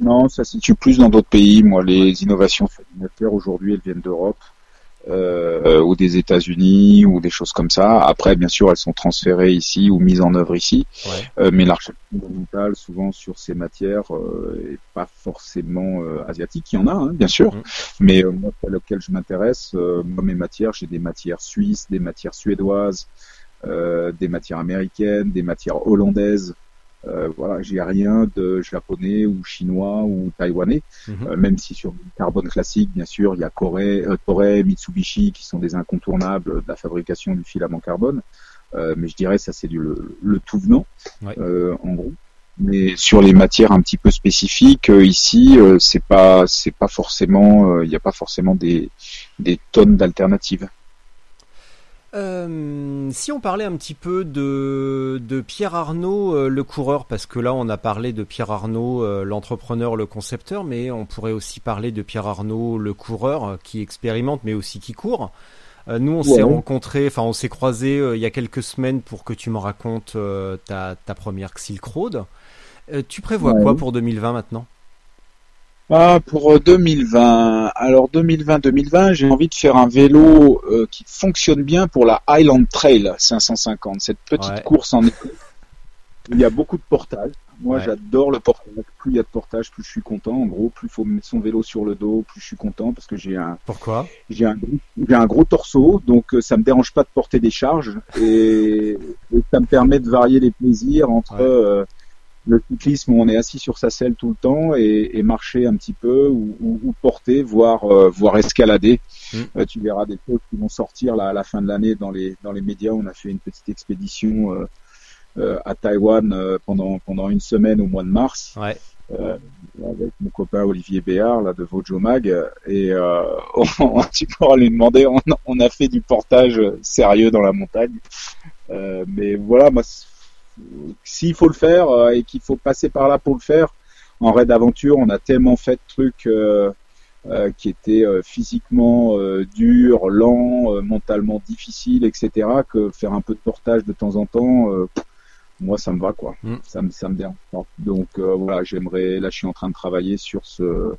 Non, ça se situe plus dans d'autres pays. Moi, les innovations sur les matières aujourd'hui, elles viennent d'Europe. Euh, ou des États-Unis ou des choses comme ça. Après, bien sûr, elles sont transférées ici ou mises en œuvre ici. Ouais. Euh, mais l'architecture fondamentale, souvent sur ces matières, euh, est pas forcément euh, asiatique. Il y en a, hein, bien sûr. Mhm. Mais euh, moi, à laquelle je m'intéresse, euh, moi, mes matières, j'ai des matières suisses, des matières suédoises, euh, des matières américaines, des matières hollandaises. Euh, voilà, j'ai rien de japonais ou chinois ou taïwanais. Mhm. Euh, même si sur le carbone classique, bien sûr, il y a Corée, euh, Mitsubishi qui sont des incontournables de la fabrication du filament carbone. Euh, mais je dirais ça c'est du le, le tout venant Ouais. euh, en gros. Mais sur les matières un petit peu spécifiques, euh, ici, euh, c'est pas c'est pas forcément euh, il n'y a pas forcément des des tonnes d'alternatives. Euh, si on parlait un petit peu de, de Pierre Arnaud, euh, le coureur, parce que là on a parlé de Pierre Arnaud, euh, l'entrepreneur, le concepteur, mais on pourrait aussi parler de Pierre Arnaud, le coureur, euh, qui expérimente, mais aussi qui court. Euh, nous on s'est Ouais. rencontrés, enfin on s'est croisés euh, il y a quelques semaines pour que tu me racontes euh, ta, ta première Silk Road. Euh, tu prévois Ouais. quoi pour 2020 maintenant? Ah, pour euh, 2020. Alors 2020-2020, j'ai envie de faire un vélo euh, qui fonctionne bien pour la Highland Trail 550, cette petite Ouais. course en été. où Il y a beaucoup de portages. Moi, Ouais. j'adore le portage. Plus il y a de portages, plus je suis content. En gros, plus il faut mettre son vélo sur le dos, plus je suis content parce que j'ai un Pourquoi? j'ai un gros, j'ai un gros torseau, donc euh, ça me dérange pas de porter des charges et, et ça me permet de varier les plaisirs entre Ouais. euh, le cyclisme où on est assis sur sa selle tout le temps et, et marcher un petit peu ou, ou, ou porter, voire euh, voire escalader. Mm. Euh, tu verras des choses qui vont sortir là à la fin de l'année dans les dans les médias. On a fait une petite expédition euh, euh, à Taïwan euh, pendant pendant une semaine au mois de mars Ouais. euh, avec mon copain Olivier Béard là de Vojo Mag et euh, on- tu pourras lui demander on, a- on a fait du portage sérieux dans la montagne Euh, mais voilà moi s'il faut le faire euh, et qu'il faut passer par là pour le faire en raid aventure on a tellement fait de trucs euh, euh, qui étaient euh, physiquement euh, durs, lents, euh, mentalement difficiles, etc. que faire un peu de portage de temps en temps, euh, moi ça me va quoi. Mm. Ça me ça me dérange. Donc euh, voilà, j'aimerais. Là, je suis en train de travailler sur ce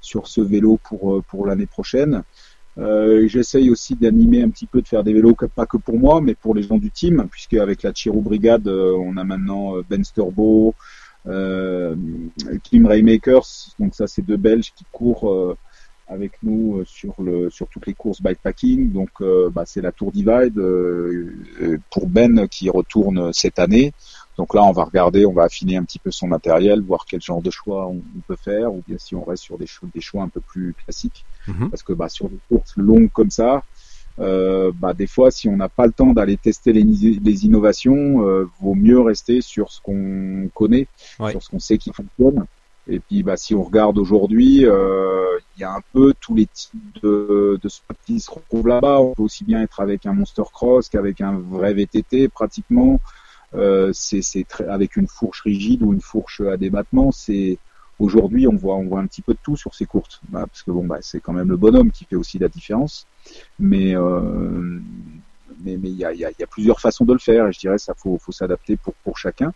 sur ce vélo pour pour l'année prochaine. Euh, J'essaye aussi d'animer un petit peu, de faire des vélos pas que pour moi, mais pour les gens du team, puisque avec la Chiro Brigade, euh, on a maintenant euh, Ben Sturbo, euh, Kim Raymakers, donc ça c'est deux Belges qui courent euh, avec nous sur le sur toutes les courses bikepacking. Donc bah, c'est la Tour Divide pour Ben qui retourne cette année. Donc là on va regarder, on va affiner un petit peu son matériel, voir quel genre de choix on, on peut faire, ou bien si on reste sur des choix, des choix un peu plus classiques. Mhm. Parce que bah, sur des courses longues comme ça, euh, bah, des fois, si on n'a pas le temps d'aller tester les, les innovations, euh, vaut mieux rester sur ce qu'on connaît, Ouais. sur ce qu'on sait qui fonctionne. Et puis, bah, si on regarde aujourd'hui, euh, il y a un peu tous les types de, de spots qui se retrouvent là-bas. On peut aussi bien être avec un Monster Cross qu'avec un vrai VTT, pratiquement. Euh, c'est avec une fourche rigide ou une fourche à débattement. C'est aujourd'hui, on voit on voit un petit peu de tout sur ces courses, Bah, parce que bon, bah, c'est quand même le bonhomme qui fait aussi la différence. Mais euh, mais mais il y a, y, a, y a, plusieurs façons de le faire. Je dirais ça faut faut s'adapter pour pour chacun.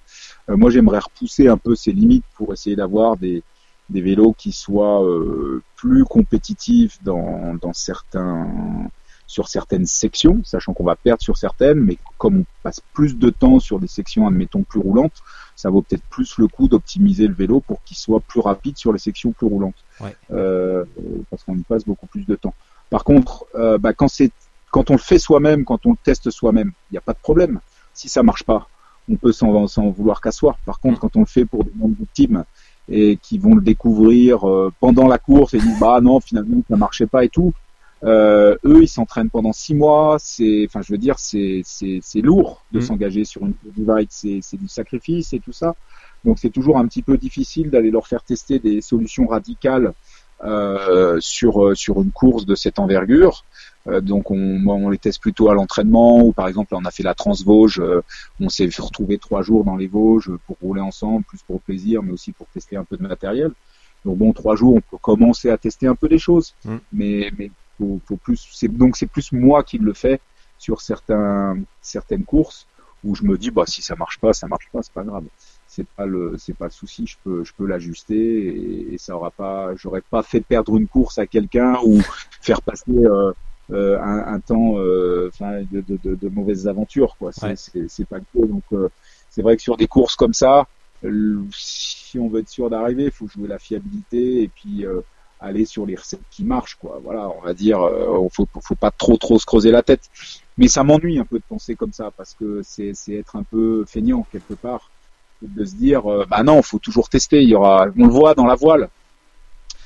Euh, moi, j'aimerais repousser un peu ces limites pour essayer d'avoir des des vélos qui soient euh, plus compétitifs dans dans certains sur certaines sections, sachant qu'on va perdre sur certaines, mais comme on passe plus de temps sur des sections, admettons, plus roulantes, ça vaut peut-être plus le coup d'optimiser le vélo pour qu'il soit plus rapide sur les sections plus roulantes, ouais. euh, parce qu'on y passe beaucoup plus de temps. Par contre, euh, bah, quand quand on le fait soi-même, quand on le teste soi-même, il n'y a pas de problème. Si ça marche pas, on peut s'en vouloir qu'à soi. Par contre, quand on le fait pour des membres de team et qui vont le découvrir euh, pendant la course et disent bah non finalement ça marchait pas et tout, euh, eux, ils s'entraînent pendant six mois. C'est, enfin, je veux dire, c'est c'est c'est lourd de Mm. s'engager sur une divide. C'est c'est du sacrifice et tout ça. Donc c'est toujours un petit peu difficile d'aller leur faire tester des solutions radicales euh, sur euh, sur une course de cette envergure. Euh, donc on, moi, on les teste plutôt à l'entraînement ou par exemple on a fait la Transvosges, euh, on s'est retrouvé trois jours dans les Vosges pour rouler ensemble, plus pour le plaisir, mais aussi pour tester un peu de matériel. Donc bon, trois jours, on peut commencer à tester un peu des choses, Mm. mais mais faut, faut plus. C'est donc c'est plus moi qui le fais sur certains certaines courses où je me dis bah si ça marche pas, ça marche pas, c'est pas grave. C'est pas le c'est pas le souci, je peux je peux l'ajuster et, et ça aura pas j'aurais pas fait perdre une course à quelqu'un ou faire passer euh, euh, un, un temps euh, de, de, de, de mauvaises aventures quoi. C'est Ouais. pas cas donc euh, c'est vrai que sur des courses comme ça si on veut être sûr d'arriver, il faut jouer la fiabilité et puis euh, aller sur les recettes qui marchent, quoi. Voilà, on va dire, euh, faut, faut pas trop trop se creuser la tête. Mais ça m'ennuie un peu de penser comme ça parce que c'est c'est être un peu feignant quelque part de se dire, euh, bah non, faut toujours tester. Il y aura, on le voit dans la voile.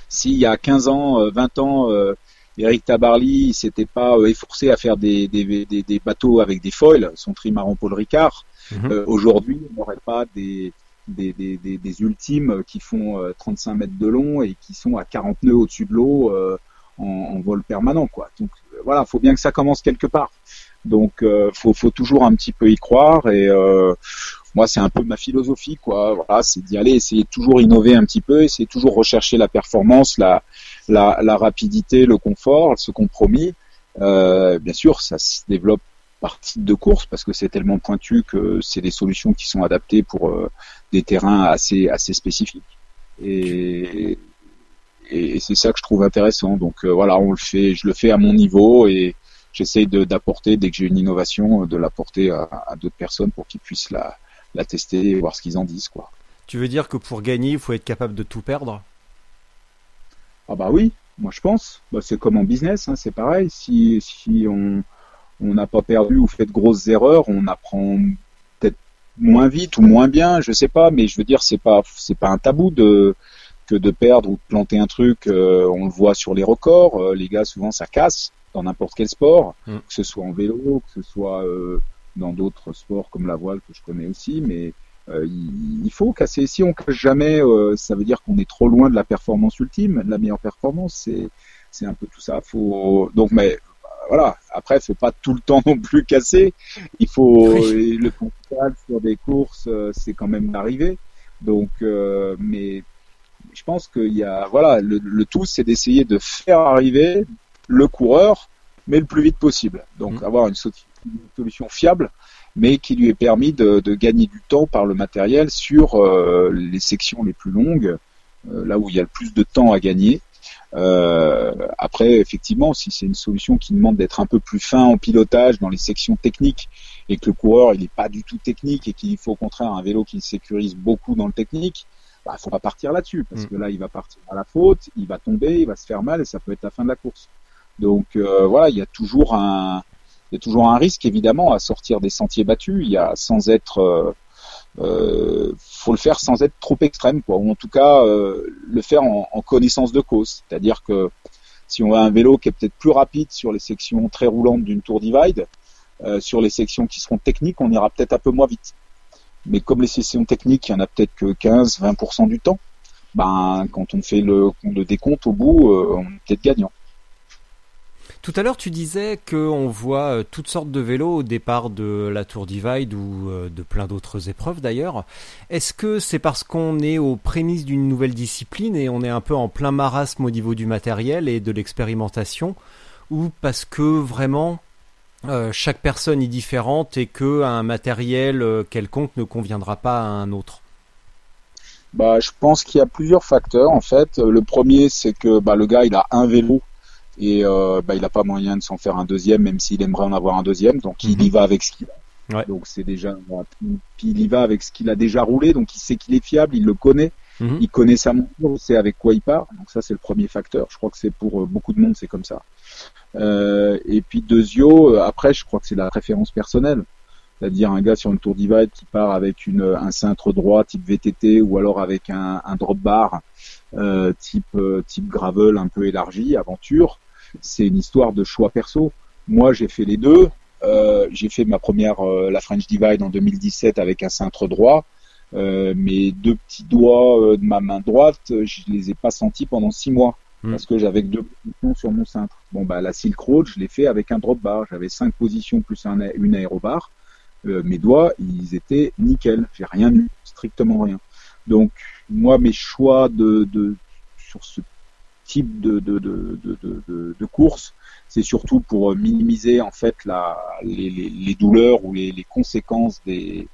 S'il y a 15 ans, euh, 20 ans, euh, Eric Tabarly il s'était pas euh, efforcé à faire des, des, des, des bateaux avec des foils, son trimaran Paul Ricard, Mhm. euh, aujourd'hui, on n'aurait pas des, des, des, des, des ultimes qui font euh, 35 mètres de long et qui sont à 40 nœuds au-dessus de l'eau euh, en, en vol permanent, quoi. Donc euh, voilà, faut bien que ça commence quelque part. Donc euh, faut, faut toujours un petit peu y croire et euh, moi c'est un peu ma philosophie, quoi. Voilà, c'est d'y aller, essayer toujours innover un petit peu, essayer de toujours rechercher la performance, la, la, la rapidité, le confort, ce compromis. Euh, bien sûr, ça se développe par type de course parce que c'est tellement pointu que c'est des solutions qui sont adaptées pour euh, des terrains assez assez spécifiques et et c'est ça que je trouve intéressant donc euh, voilà on le fait je le fais à mon niveau et j'essaye d'apporter dès que j'ai une innovation de l'apporter à, à d'autres personnes pour qu'ils puissent la la tester et voir ce qu'ils en disent quoi Tu veux dire que pour gagner, il faut être capable de tout perdre? Ah bah oui, moi je pense. Bah, c'est comme en business, hein, c'est pareil. Si, si on on n'a pas perdu ou fait de grosses erreurs, on apprend peut-être moins vite ou moins bien, je sais pas, mais je veux dire c'est pas c'est pas un tabou de que de perdre ou de planter un truc. euh, on le voit sur les records. euh, les gars souvent ça casse dans n'importe quel sport, Mm. que ce soit en vélo, que ce soit euh, dans d'autres sports comme la voile que je connais aussi, mais euh, il, il faut casser. Si on casse jamais, euh, ça veut dire qu'on est trop loin de la performance ultime. La meilleure performance, c'est c'est un peu tout ça. Faut donc, mais voilà. Après, faut pas tout le temps non plus casser. Il faut Oui. le principal sur des courses, euh, c'est quand même d'arriver. Donc, euh, mais je pense qu'il y a voilà, le, le tout, c'est d'essayer de faire arriver le coureur, mais le plus vite possible. Donc, Mm. avoir une, so- une solution fiable mais qui lui est permis de, de gagner du temps par le matériel sur euh, les sections les plus longues, euh, là où il y a le plus de temps à gagner. Euh, après, effectivement, si c'est une solution qui demande d'être un peu plus fin en pilotage dans les sections techniques et que le coureur il n'est pas du tout technique et qu'il faut au contraire un vélo qui sécurise beaucoup dans le technique, bah, faut pas partir là-dessus parce Mm. que là il va partir à la faute, il va tomber, il va se faire mal et ça peut être la fin de la course. Donc euh, voilà, il y a toujours un il y a toujours un risque évidemment à sortir des sentiers battus. Il y a sans être, euh, euh, faut le faire sans être trop extrême, quoi. Ou en tout cas euh, le faire en, connaissance de cause. C'est-à-dire que si on a un vélo qui est peut-être plus rapide sur les sections très roulantes d'une tour divide, euh, sur les sections qui seront techniques, on ira peut-être un peu moins vite. Mais comme les sections techniques, il y en a peut-être que 15-20% du temps. Ben, quand on fait le, le décompte au bout, euh, on est peut-être gagnant. Tout à l'heure, tu disais qu'on voit euh, toutes sortes de vélos au départ de la Tour Divide ou euh, de plein d'autres épreuves d'ailleurs. Est-ce que c'est parce qu'on est aux prémices d'une nouvelle discipline et on est un peu en plein marasme au niveau du matériel et de l'expérimentation ou parce que vraiment euh, chaque personne est différente et que un matériel quelconque ne conviendra pas à un autre? Bah, je pense qu'il y a plusieurs facteurs en fait. Le premier, c'est que bah, le gars, il a un vélo et euh, bah, il n'a pas moyen de s'en faire un deuxième, même s'il aimerait en avoir un deuxième. Donc il Mhm. y va avec ce qu'il a. Ouais. Donc c'est déjà. Puis il y va avec ce qu'il a déjà roulé, donc il sait qu'il est fiable, il le connaît, Mhm. il connaît sa monture, il sait avec quoi il part. Donc ça c'est le premier facteur. Je crois que c'est pour euh, beaucoup de monde, c'est comme ça. Euh, et puis deuxio, euh, après, je crois que c'est la préférence personnelle. C'est-à-dire un gars sur une tour divide qui part avec une, un cintre droit type VTT ou alors avec un, un drop bar euh, type, euh, type gravel un peu élargi, aventure. C'est une histoire de choix perso. Moi, j'ai fait les deux. Euh, j'ai fait ma première, euh, la French Divide en 2017 avec un cintre droit. Euh, mes deux petits doigts de ma main droite, je les ai pas sentis pendant six mois Mm. parce que j'avais que deux positions sur mon cintre. Bon bah la Silk Road, je l'ai fait avec un drop bar. J'avais cinq positions plus un, une aérobar. Mes doigts, ils étaient nickel. J'ai rien eu, strictement rien. Donc moi, mes choix de, de sur ce type de de de de, de, course, c'est surtout pour euh, minimiser en fait la les, les, les douleurs ou les, les conséquences des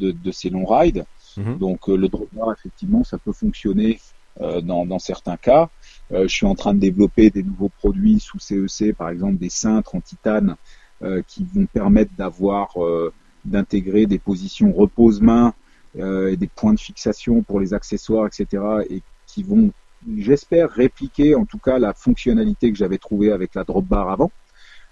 de, de ces longs rides. Mhm. Donc euh, le drop bar, effectivement, ça peut fonctionner euh, dans, dans certains cas. Euh, je suis en train de développer des nouveaux produits sous CEC, par exemple des cintres en titane euh, qui vont permettre d'avoir euh, d'intégrer des positions repose-main euh, et des points de fixation pour les accessoires, etc. et qui vont, j'espère, répliquer en tout cas la fonctionnalité que j'avais trouvée avec la drop bar avant.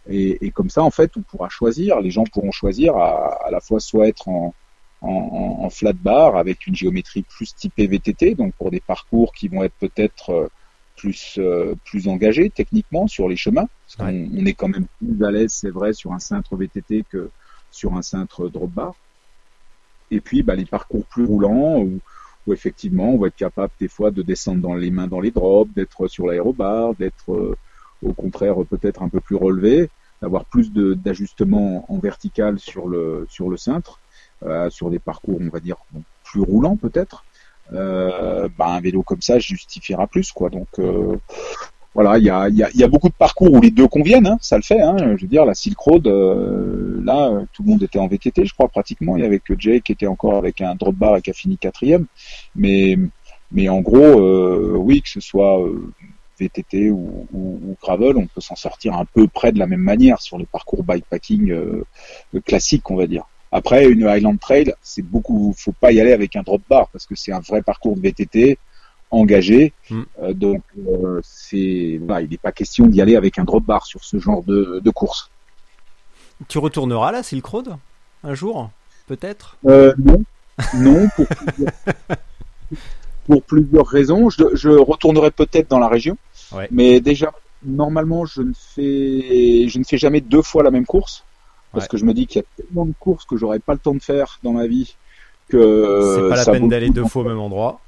Et, et comme ça, en fait, on pourra choisir, les gens pourront choisir à, à la fois soit être en, en, en, flat bar avec une géométrie plus typée VTT, donc pour des parcours qui vont être peut-être euh, plus euh, plus engagés techniquement sur les chemins. Parce qu'on on est quand même plus à l'aise, c'est vrai, sur un cintre VTT que sur un cintre drop bar. Et puis bah, les parcours plus roulants où, où effectivement on va être capable des fois de descendre dans les mains dans les drops, d'être sur l'aérobar, d'être euh, au contraire peut-être un peu plus relevé, d'avoir plus d'ajustements en vertical sur le sur le cintre, euh, sur des parcours on va dire plus roulants peut-être. Euh, bah, un vélo comme ça justifiera plus quoi. Donc euh, voilà, il y a, y, a, y a beaucoup de parcours où les deux conviennent, hein, ça le fait. Hein, je veux dire, la Silk Road, euh, là, euh, tout le monde était en VTT, je crois pratiquement. Il y avait que Jay qui était encore avec un drop bar et qui a fini quatrième. Mais, mais en gros, euh, oui, que ce soit euh, VTT ou, ou, ou gravel, on peut s'en sortir un peu près de la même manière sur les parcours bikepacking euh, classiques, on va dire. Après, une Highland Trail, c'est beaucoup, faut pas y aller avec un drop bar parce que c'est un vrai parcours de VTT engagé. Mm. Euh, donc, euh, c'est, il n'est pas question d'y aller avec un drop bar sur ce genre de, de course. Tu retourneras là, Silk Road un jour, peut-être? Euh, non, non, pour plusieurs, pour plusieurs raisons. Je, je retournerai peut-être dans la région, Ouais. mais déjà, normalement, je ne fais, je ne fais jamais deux fois la même course parce Ouais. que je me dis qu'il y a tellement de courses que j'aurais pas le temps de faire dans ma vie que C'est pas la peine le d'aller deux fois au même endroit.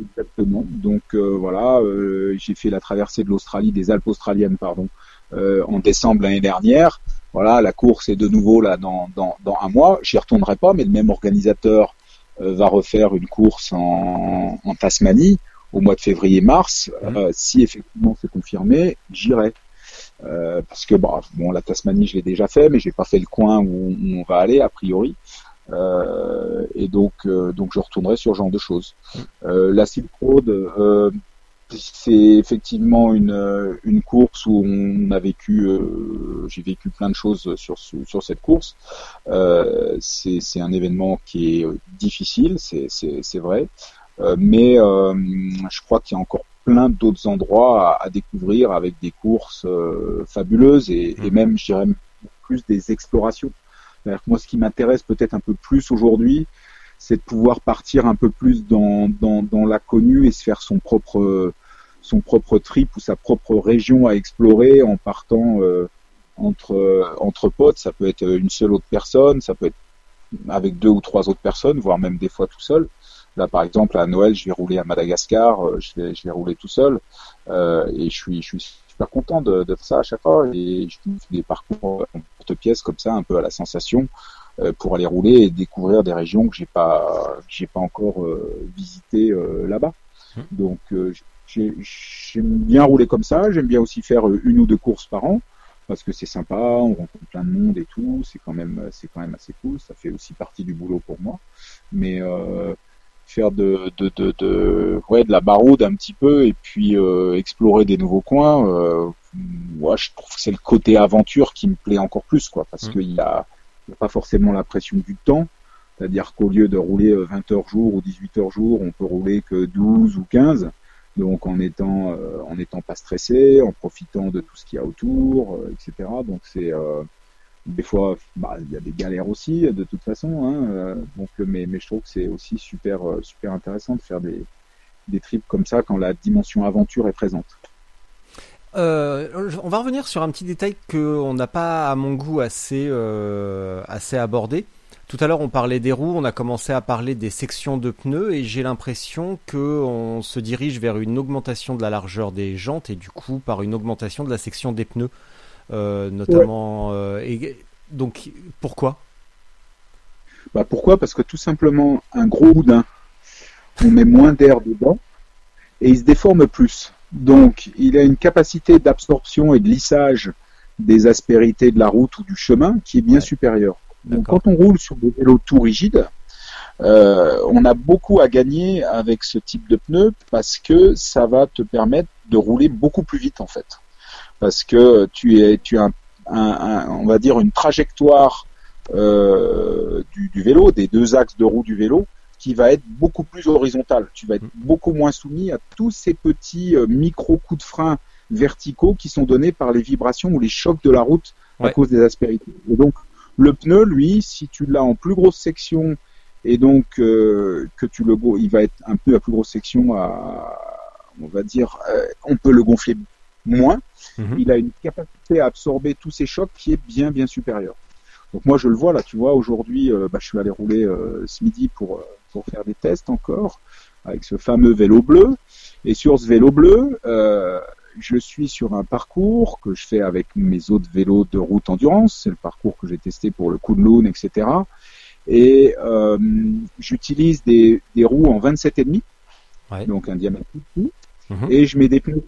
Exactement. Donc euh, voilà, euh, j'ai fait la traversée de l'Australie, des Alpes australiennes, pardon, euh, en décembre l'année dernière. Voilà, la course est de nouveau là dans, dans, dans un mois. J'y retournerai pas, mais le même organisateur euh, va refaire une course en, en Tasmanie au mois de février-mars. Mhm. Euh, si effectivement c'est confirmé, j'irai. Euh, parce que bah, bon, la Tasmanie, je l'ai déjà fait, mais j'ai pas fait le coin où, où on va aller a priori. Euh, et donc, euh, donc je retournerai sur ce genre de choses. Euh, la Silk Road, euh, c'est effectivement une, une course où on a vécu, euh, j'ai vécu plein de choses sur, sur cette course. Euh, c'est c'est un événement qui est difficile, c'est c'est- c'est vrai, Euh, mais euh, je crois qu'il y a encore plein d'autres endroits à, à découvrir avec des courses euh, fabuleuses et, et même, je dirais, plus des explorations. Moi, ce qui m'intéresse peut-être un peu plus aujourd'hui, c'est de pouvoir partir un peu plus dans, dans, dans l'inconnu et se faire son propre, trip ou sa propre région à explorer en partant euh, entre, potes. Ça peut être une seule autre personne, ça peut être avec deux ou trois autres personnes, voire même des fois tout seul. Là, par exemple, à Noël, je vais rouler à Madagascar, euh, je vais, rouler tout seul, euh, et je suis, super content de, de ça à chaque fois. Et je fais des parcours en porte-pièces comme ça, un peu à la sensation, euh, pour aller rouler et découvrir des régions que j'ai pas, que j'ai pas encore euh, visitées euh, là-bas. Donc, euh, j'ai- j'aime bien rouler comme ça. J'aime bien aussi faire une ou deux courses par an. parce que c'est sympa, on rencontre plein de monde et tout, c'est quand même c'est quand même assez cool, ça fait aussi partie du boulot pour moi. Mais euh, faire de, de, de, de, ouais, de la baroude un petit peu et puis euh, explorer des nouveaux coins, euh, moi je trouve que c'est le côté aventure qui me plaît encore plus, quoi, parce Mm. qu'il y a, il y a pas forcément la pression du temps. C'est-à-dire qu'au lieu de rouler euh, 20 heures jour ou 18 heures jour, on peut rouler que 12 ou 15. Donc en étant euh, en étant pas stressé, en profitant de tout ce qu'il y a autour, euh, etc. Donc c'est euh, des fois bah, il y a des galères aussi de toute façon. Hein, euh, donc mais je trouve que c'est aussi super euh, super intéressant de faire des des trips comme ça quand la dimension aventure est présente. Euh, on va revenir sur un petit détail que on n'a pas, à mon goût, assez, assez abordé. Tout à l'heure, on parlait des roues, on a commencé à parler des sections de pneus, et j'ai l'impression que on se dirige vers une augmentation de la largeur des jantes et du coup par une augmentation de la section des pneus, notamment. euh, et donc, pourquoi? Bah pourquoi? Parce que tout simplement un gros boudin, on met moins d'air dedans et il se déforme plus. Donc il a une capacité d'absorption et de lissage des aspérités de la route ou du chemin qui est bien Ouais. supérieure. Donc quand on roule sur des vélos tout rigides, euh, on a beaucoup à gagner avec ce type de pneu parce que ça va te permettre de rouler beaucoup plus vite en fait. Parce que tu es tu as un, un- un- on va dire une trajectoire euh, du, du vélo, des deux axes de roue du vélo, qui va être beaucoup plus horizontale. Tu vas être beaucoup moins soumis à tous ces petits euh, micro coups de frein verticaux qui sont donnés par les vibrations ou les chocs de la route à cause des aspérités. Et donc le pneu, lui, si tu l'as en plus grosse section et donc euh, que tu le go- il va être un peu à plus grosse section à on va dire euh, on peut le gonfler moins Mhm. il a une capacité à absorber tous ces chocs qui est bien bien supérieure. Donc moi je le vois là tu vois aujourd'hui euh, bah, je suis allé rouler euh, ce midi pour euh, pour faire des tests encore avec ce fameux vélo bleu. Et sur ce vélo bleu euh, je suis sur un parcours que je fais avec mes autres vélos de route endurance. C'est le parcours que j'ai testé pour le Kunlun etc et euh, j'utilise des, des roues en 27,5 Ouais. donc un diamètre Mhm. et je mets des pneus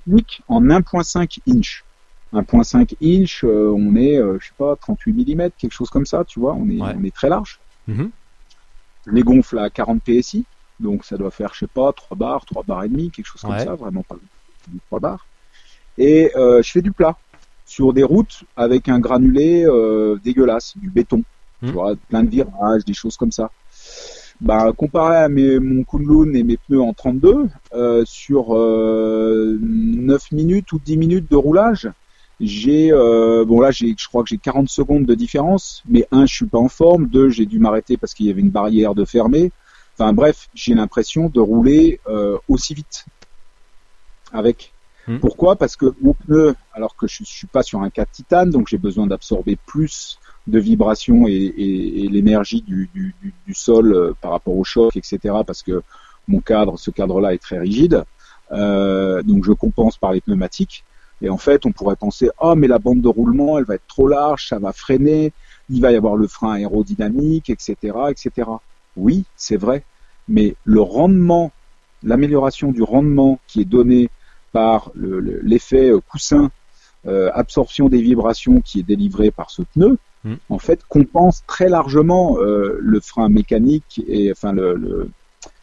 en 1.5 inch 1.5 inch euh, on est euh, je sais pas 38 mm quelque chose comme ça tu vois on est Ouais. on est très large Mhm. je les gonfle à 40 psi donc ça doit faire je sais pas 3 bars 3 bars et demi quelque chose comme Ouais. ça vraiment pas du 3 bars et euh, je fais du plat sur des routes avec un granulé euh, dégueulasse du béton tu Mhm. vois plein de virages des choses comme ça bah, comparé à mes, mon Kunlun et mes pneus en 32, euh, sur euh, 9 minutes ou 10 minutes de roulage, j'ai euh, bon là j'ai je crois que j'ai 40 secondes de différence, mais un je suis pas en forme, deux j'ai dû m'arrêter parce qu'il y avait une barrière de fermée. Enfin bref, j'ai l'impression de rouler euh, aussi vite avec. Hmm. Pourquoi? Parce que mon pneu, alors que je, je suis pas sur un 4 titane, donc j'ai besoin d'absorber plus de vibrations et, et- et l'énergie du, du, du, sol euh, par rapport au choc, etc. Parce que mon cadre, ce cadre-là est très rigide, Euh, donc je compense par les pneumatiques. Et en fait, on pourrait penser, oh mais la bande de roulement, elle va être trop large, ça va freiner, il va y avoir le frein aérodynamique, etc., etc. Oui, c'est vrai, mais le rendement, l'amélioration du rendement qui est donné par le- le- l'effet coussin, euh, absorption des vibrations qui est délivré par ce pneu, Mm. en fait, compense très largement euh, le frein mécanique et enfin le, le-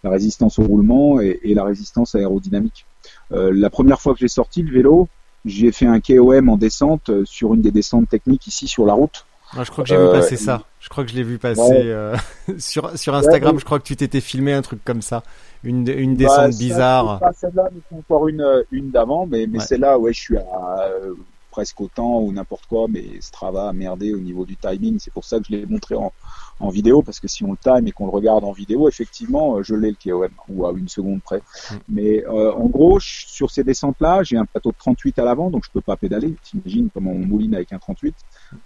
la résistance au roulement et, et la résistance aérodynamique. Euh, la première fois que j'ai sorti le vélo, j'ai fait un KOM en descente euh, sur une des descentes techniques ici sur la route. Ah, je crois que j'ai vu passer ça. Je crois que je l'ai vu passer Ouais. sur sur Instagram. Ouais. Je crois que tu t'étais filmé un truc comme ça, une une Bah, descente ça, bizarre. pas celle-là, mais c'est encore une, une d'avant, mais, mais Ouais. celle-là, ouais, je suis à presque autant ou n'importe quoi, mais Strava a merdé au niveau du timing. C'est pour ça que je l'ai montré en, en vidéo, parce que si on le time et qu'on le regarde en vidéo, effectivement, euh, je l'ai le KOM, ou à une seconde près. Mm. Mais euh, en gros, je- sur ces descentes-là, j'ai un plateau de 38 à l'avant, donc je peux pas pédaler. T'imagines comment on mouline avec un 38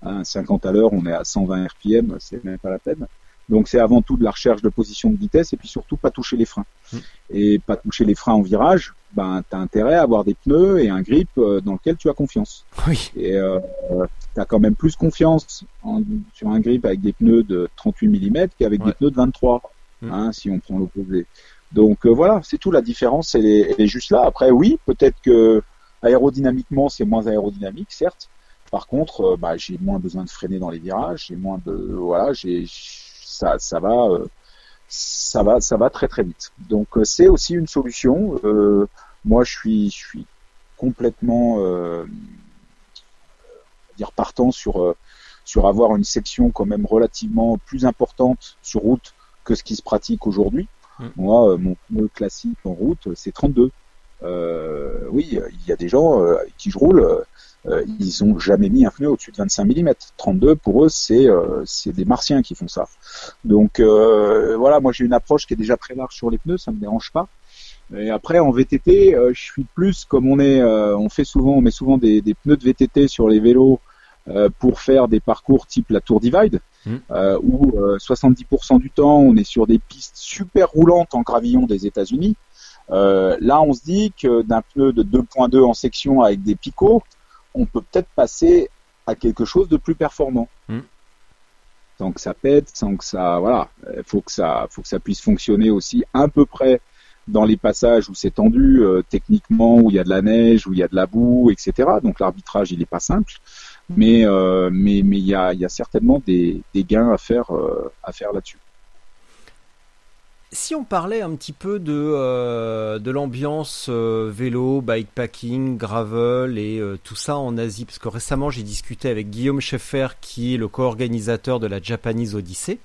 un 50 à l'heure, on est à 120 RPM, c'est même pas la peine. Donc c'est avant tout de la recherche de position de vitesse et puis surtout pas toucher les freins. Mm. Et pas toucher les freins en virage, ben t'as intérêt à avoir des pneus et un grip euh, dans lequel tu as confiance. Oui. Et euh, tu as quand même plus confiance en- sur un grip avec des pneus de 38 mm qu'avec Ouais. des pneus de 23, Mm. hein, si on prend l'opposé. Donc euh, voilà, c'est tout la différence, elle est, elle est juste là. Après oui, peut-être que aérodynamiquement c'est moins aérodynamique, certes, Par contre, euh, bah, j'ai moins besoin de freiner dans les virages, j'ai moins de voilà, j'ai ça ça va euh, ça va ça va très très vite. Donc euh, c'est aussi une solution. Euh, moi je suis je suis complètement euh, dire partant sur sur avoir une section quand même relativement plus importante sur route que ce qui se pratique aujourd'hui. Mm. Moi, mon pneu classique en route, c'est 32. Euh, oui, il y a des gens qui je roule, euh, ils ont jamais mis un pneu au-dessus de 25 mm. 32 pour eux, c'est euh, c'est des martiens qui font ça. Donc euh, voilà, moi j'ai une approche qui est déjà très large sur les pneus, ça me dérange pas. Et après en VTT, euh, je suis plus comme on est, euh, on fait souvent, on met souvent des, des pneus de VTT sur les vélos euh, pour faire des parcours type la Tour Divide, Mm. euh, où euh, 70% du temps on est sur des pistes super roulantes en gravillon des États-Unis. Euh, là, on se dit que d'un pneu de 2.2 en section avec des picots, on peut peut-être passer à quelque chose de plus performant. Mm. Sans que ça pète, sans que ça, voilà, il faut que ça, faut que ça puisse fonctionner aussi à peu près dans les passages où c'est tendu euh, techniquement, où il y a de la neige, où il y a de la boue, etc. Donc l'arbitrage, il est pas simple, mais euh, mais mais il y a, il y a certainement des, des gains à faire euh, à faire là-dessus. Si on parlait un petit peu de, euh, de l'ambiance euh, vélo, bikepacking, gravel et euh, tout ça en Asie, parce que récemment j'ai discuté avec Guillaume Schaeffer qui est le co-organisateur de la Japanese Odyssey.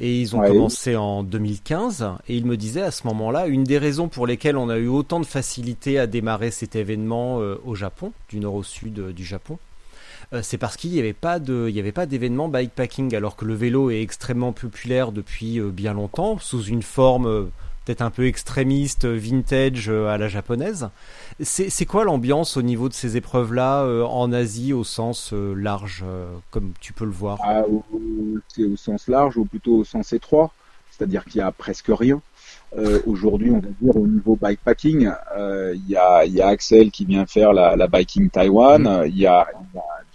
Et ils ont Ouais. commencé en 2015 et il me disait à ce moment-là une des raisons pour lesquelles on a eu autant de facilité à démarrer cet événement au Japon, du nord au sud du Japon, c'est parce qu'il n'y avait pas de, il n'y avait pas d'événement bikepacking, alors que le vélo est extrêmement populaire depuis euh, bien longtemps, sous une forme euh, peut-être un peu extrémiste, euh, vintage euh, à la japonaise. C'est quoi l'ambiance au niveau de ces épreuves-là euh, en Asie au sens euh, large, euh, comme tu peux le voir? Ah, c'est au sens large ou plutôt au sens étroit, c'est-à-dire qu'il y a presque rien. Euh, Aujourd'hui, on va dire au niveau bikepacking, euh, il y, y a Axel qui vient faire la, la biking Taiwan, euh, il y, a,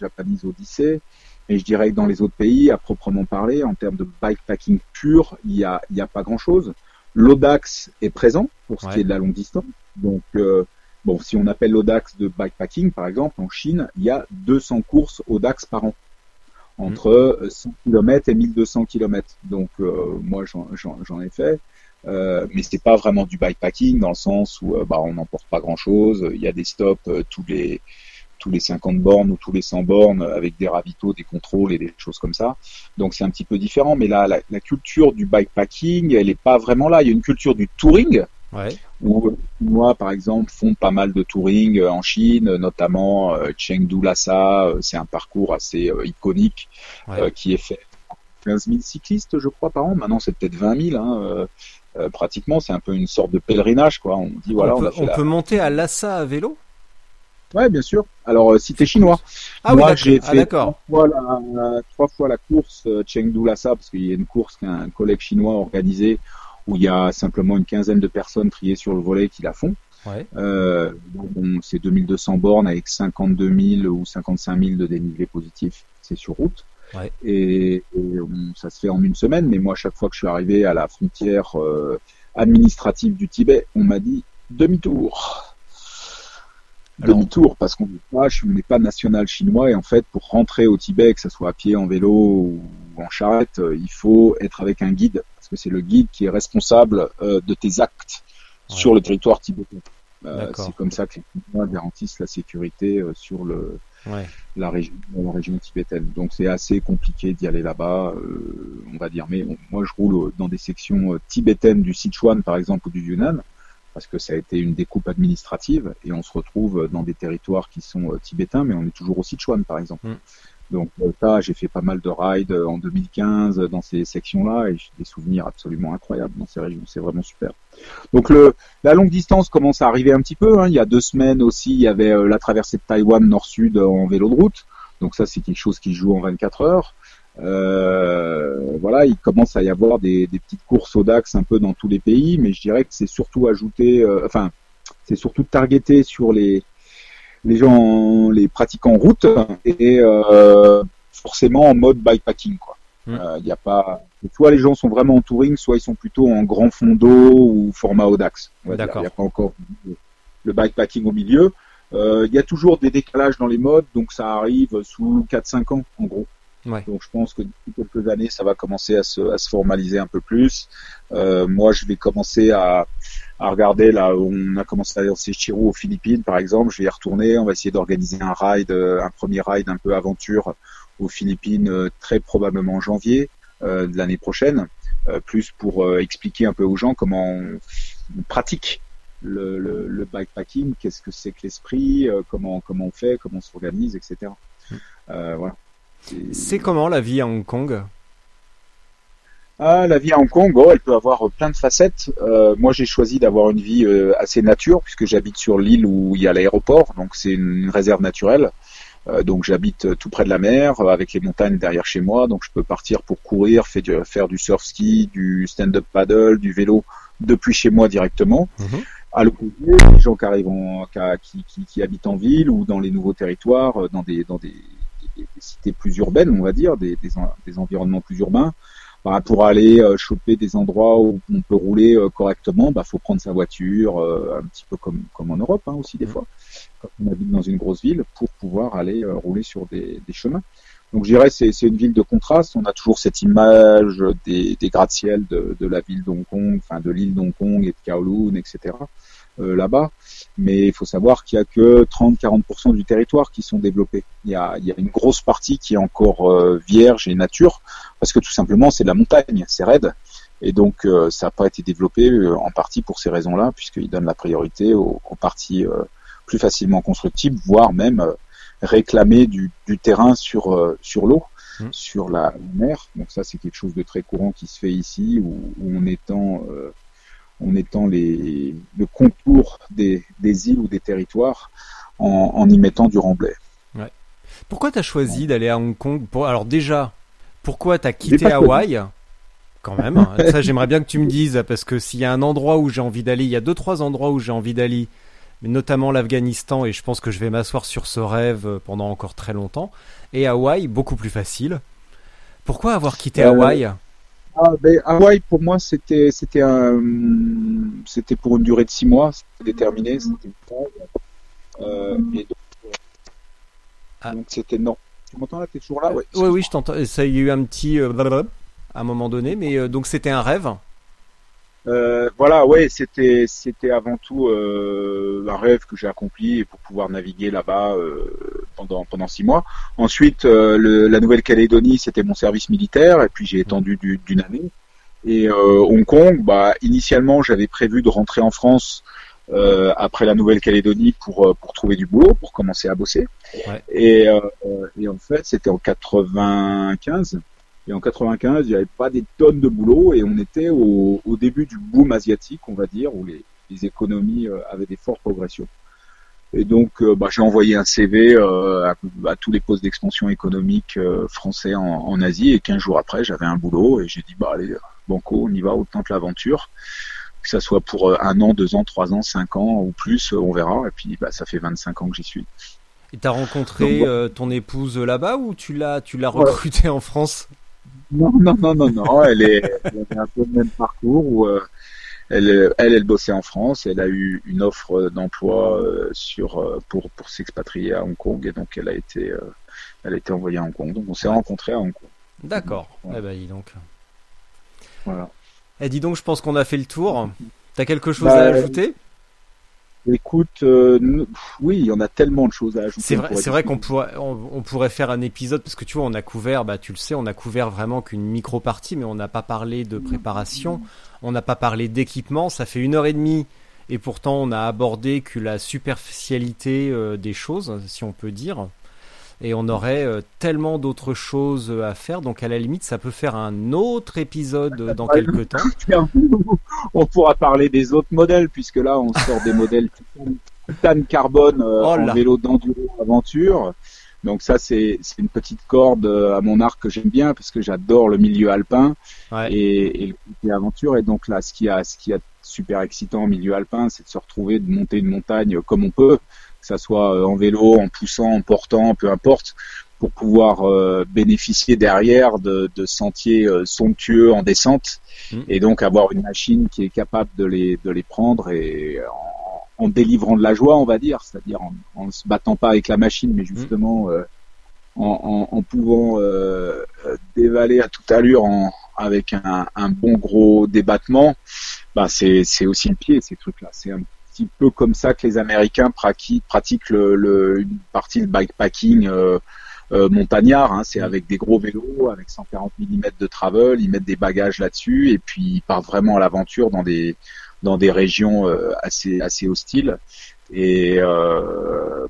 il y a Japanese Odyssey, et je dirais que dans les autres pays, à proprement parler, en termes de bikepacking pur, il y a, y a pas grand-chose. L'Odax est présent pour ce Ouais. qui est de la longue distance, donc euh, bon, si on appelle l'Odax de bikepacking, par exemple, en Chine, il y a 200 courses Odax par an entre euh, 100 km et 1200 km. Donc euh, moi j'en ai fait, euh, mais c'est pas vraiment du bikepacking dans le sens où euh, bah, on n'emporte pas grand chose. Il y a des stops euh, tous les tous les 50 bornes ou tous les 100 bornes avec des ravitaux, des contrôles et des choses comme ça. Donc c'est un petit peu différent, mais là la, la culture du bikepacking, elle est pas vraiment là. Il y a une culture du touring Ouais. où moi par exemple font pas mal de touring euh, en Chine, notamment euh, Chengdu Lhasa, euh, c'est un parcours assez iconique Ouais. qui est fait 15 000 cyclistes je crois par an. Maintenant c'est peut-être 20 000 hein, euh, pratiquement, c'est un peu une sorte de pèlerinage quoi. On dit voilà on peut, on la- peut monter à Lhasa à vélo? Ouais bien sûr. Alors euh, si t'es chinois, Ah oui, moi d'accord. j'ai Ah, fait d'accord. trois, fois la, trois fois la course euh, Chengdu Lhasa parce qu'il y a une course qu'un collègue chinois a organisée où il y a simplement une quinzaine de personnes triées sur le volet qui la font. Ouais. Euh, bon, c'est 2200 bornes avec 52 000 ou 55 000 de dénivelé positif. C'est sur route. Ouais. Et, et, on- ça se fait en une semaine. Mais moi, chaque fois que je suis arrivé à la frontière euh, administrative du Tibet, on m'a dit demi-tour. Demi-tour parce qu'on n'est pas, je- on n'est pas national chinois et en fait pour rentrer au Tibet, que ce soit à pied, en vélo ou en charrette, euh, il faut être avec un guide parce que c'est le guide qui est responsable euh, de tes actes Ouais. sur le territoire tibétain. Euh, c'est comme ça que les Chinois garantissent la sécurité euh, sur le, Ouais. la, région, la région tibétaine. Donc c'est assez compliqué d'y aller là-bas, euh, on va dire. Mais moi je roule dans des sections euh, tibétaines du Sichuan par exemple ou du Yunnan parce que ça a été une découpe administrative et on se retrouve dans des territoires qui sont euh, tibétains mais on est toujours au Sichuan par exemple. Mm. Donc euh, ça, j'ai fait pas mal de rides euh, en 2015 euh, dans ces sections-là et j'ai des souvenirs absolument incroyables dans ces régions. C'est vraiment super. Donc le, la longue distance commence à arriver un petit peu. hein. Il y a deux semaines aussi, il y avait la traversée de Taïwan nord-sud en vélo de route. Donc ça, c'est quelque chose qui se joue en 24 heures. Euh, voilà, il commence à y avoir des, des petites courses au DAX un peu dans tous les pays, mais je dirais que c'est surtout ajouté, euh, enfin, c'est surtout targeté sur les les gens, les pratiquants en route et euh, forcément en mode bikepacking quoi. Mm. Euh, Il y a pas, soit les gens sont vraiment en touring, soit ils sont plutôt en grand fond d'eau ou format Audax. dire. D'accord. Il n'y a pas encore le bikepacking au milieu. Euh, Il y a toujours des décalages dans les modes, donc ça arrive sous 4-5 ans en gros. Ouais. Donc je pense que d'ici quelques années, ça va commencer à se, à se formaliser un peu plus. Euh, moi, je vais commencer à, à regarder là, où on a commencé à lancer Chirou aux Philippines, par exemple. Je vais y retourner. On va essayer d'organiser un ride, euh, un premier ride un peu aventure aux Philippines, euh, très probablement en janvier euh, de l'année prochaine, euh, plus pour euh, expliquer un peu aux gens comment on, on pratique le, le, le bikepacking, qu'est-ce que c'est que l'esprit, euh, comment comment on fait, comment on s'organise, etc. Euh, voilà. C'est comment la vie à Hong Kong? Ah, la vie à Hong Kong, bon, elle peut avoir plein de facettes. Euh, moi, j'ai choisi d'avoir une vie euh, assez nature puisque j'habite sur l'île où il y a l'aéroport, donc c'est une, réserve naturelle. Euh, donc j'habite tout près de la mer, avec les montagnes derrière chez moi, donc je peux partir pour courir, faire du, faire du surf ski, du stand-up paddle, du vélo depuis chez moi directement. Mhm. À l'opposé, les gens qui arrivent en, qui, qui, qui, qui habitent en ville ou dans les nouveaux territoires, dans des, dans des, des- des cités plus urbaines, on va dire, des, des, en- des environnements plus urbains, bah, pour aller euh, choper des endroits où on peut rouler euh, correctement, bah faut prendre sa voiture, euh, un petit peu comme comme en Europe hein, aussi des fois, quand on habite dans une grosse ville, pour pouvoir aller euh, rouler sur des, des chemins. Donc je dirais c'est c'est une ville de contraste. On a toujours cette image des, des gratte-ciel de, de la ville d'Hong Kong, enfin de l'île d'Hong Kong et de Kowloon, etc. euh, là-bas. Mais il faut savoir qu'il y a que 30-40% du territoire qui sont développés. Il y a, il y a une grosse partie qui est encore euh, vierge et nature, parce que tout simplement c'est de la montagne, c'est raide. Et donc euh, ça n'a pas été développé euh, en partie pour ces raisons-là, puisqu'ils donnent la priorité aux, aux parties euh, plus facilement constructibles, voire même euh, réclamer du, du terrain sur, euh, sur l'eau, Mm. sur la mer. Donc ça c'est quelque chose de très courant qui se fait ici, où, où on étend, on étend les, le contour des, des îles ou des territoires en, en y mettant du remblai. Pourquoi t'as choisi d'aller à Hong Kong pour... Alors déjà, pourquoi t'as J'ai quitté. Hawaï? Quand même, hein. ça j'aimerais bien que tu me dises, parce que s'il y a un endroit où j'ai envie d'aller, il y a deux trois endroits où j'ai envie d'aller, mais notamment l'Afghanistan, et je pense que je vais m'asseoir sur ce rêve euh, pendant encore très longtemps, et Hawaï, beaucoup plus facile. Pourquoi avoir quitté Euh, Hawaï? Ah, ben, Hawaï, pour moi, c'était, c'était un, c'était pour une durée de six mois, c'était déterminé, c'était une phase. Euh, et donc, euh, Ah. donc c'était non. Tu m'entends là? T'es toujours là? Ouais. Oui, oui, je t'entends. Ça, il y a eu un petit euh, blablabla à un moment donné, mais euh, donc c'était un rêve. Euh, voilà, ouais, c'était, c'était avant tout euh, un rêve que j'ai accompli pour pouvoir naviguer là-bas euh, pendant pendant six mois. Ensuite, euh, le- la Nouvelle-Calédonie, c'était mon service militaire, et puis j'ai étendu du- d'une année. Et euh, Hong Kong, bah, initialement, j'avais prévu de rentrer en France euh, après la Nouvelle-Calédonie pour pour trouver du boulot, pour commencer à bosser. Ouais. Et euh, et en fait, c'était en 95. Et en 95, il n'y avait pas des tonnes de boulot et on était au, au début du boom asiatique, on va dire, où les, les économies euh, avaient des fortes progressions. Et donc, euh, bah, j'ai envoyé un CV euh, à, à tous les postes d'expansion économique euh, français en, en Asie et 15 jours après, j'avais un boulot et j'ai dit, bah allez, banco, on y va, autant que l'aventure. Que ça soit pour un an, deux ans, trois ans, cinq ans ou plus, on verra. Et puis, bah, ça fait 25 ans que j'y suis. Et t'as rencontré Donc, euh, ton épouse là-bas ou tu l'as tu l'as recrutée en France? Non, non, non, non, non. Elle est, elle un peu le même parcours où euh, elle, elle, elle bossait en France. Elle a eu une offre d'emploi euh, sur euh, pour pour s'expatrier à Hong Kong et donc elle a été euh, elle a été envoyée à HongOng. Donc on s'est rencontrés à Hong Kong. D'accord. Eh ben dis donc. Voilà. Eh dis donc, je pense qu'on a fait le tour. T'as quelque chose Bah, à ajouter? Écoute, euh, oui, il y en a tellement de choses à ajouter. C'est vrai, c'est vrai qu'on pourrait, on, on pourrait faire un épisode parce que tu vois, on a couvert, bah tu le sais, on a couvert vraiment qu'une micro partie, mais on n'a pas parlé de préparation, on n'a pas parlé d'équipement. Ça fait une heure et demie et pourtant on a abordé que la superficialité euh, des choses, si on peut dire. Et on aurait euh, tellement d'autres choses à faire, donc à la limite, ça peut faire un autre épisode euh, dans quelques temps. On pourra parler des autres modèles puisque là on sort des modèles titane, carbone euh, Oh en vélo d'enduro aventure. Donc ça c'est une petite corde euh, à mon arc que j'aime bien parce que j'adore le milieu alpin Ouais. et, et le côté aventure. Et donc là ce qui a ce qui a super excitant en milieu alpin, c'est de se retrouver de monter une montagne comme on peut, que ça soit euh, en vélo, en poussant, en portant, peu importe, pour pouvoir euh, bénéficier derrière de, de sentiers euh, somptueux en descente Mm. et donc avoir une machine qui est capable de les de les prendre et en délivrant de la joie, on va dire, c'est-à-dire en, en se battant pas avec la machine, mais justement euh, en, en, en pouvant euh, dévaler à toute allure en, avec un, un bon gros débattement, bah c'est c'est aussi le pied ces trucs-là. C'est un petit peu comme ça que les Américains pratiquent, une partie de bikepacking euh, euh, montagnard. Hein. C'est avec des gros vélos, avec 140 mm de travel, ils mettent des bagages là-dessus et puis ils partent vraiment à l'aventure dans des dans des régions euh, assez assez hostiles. Et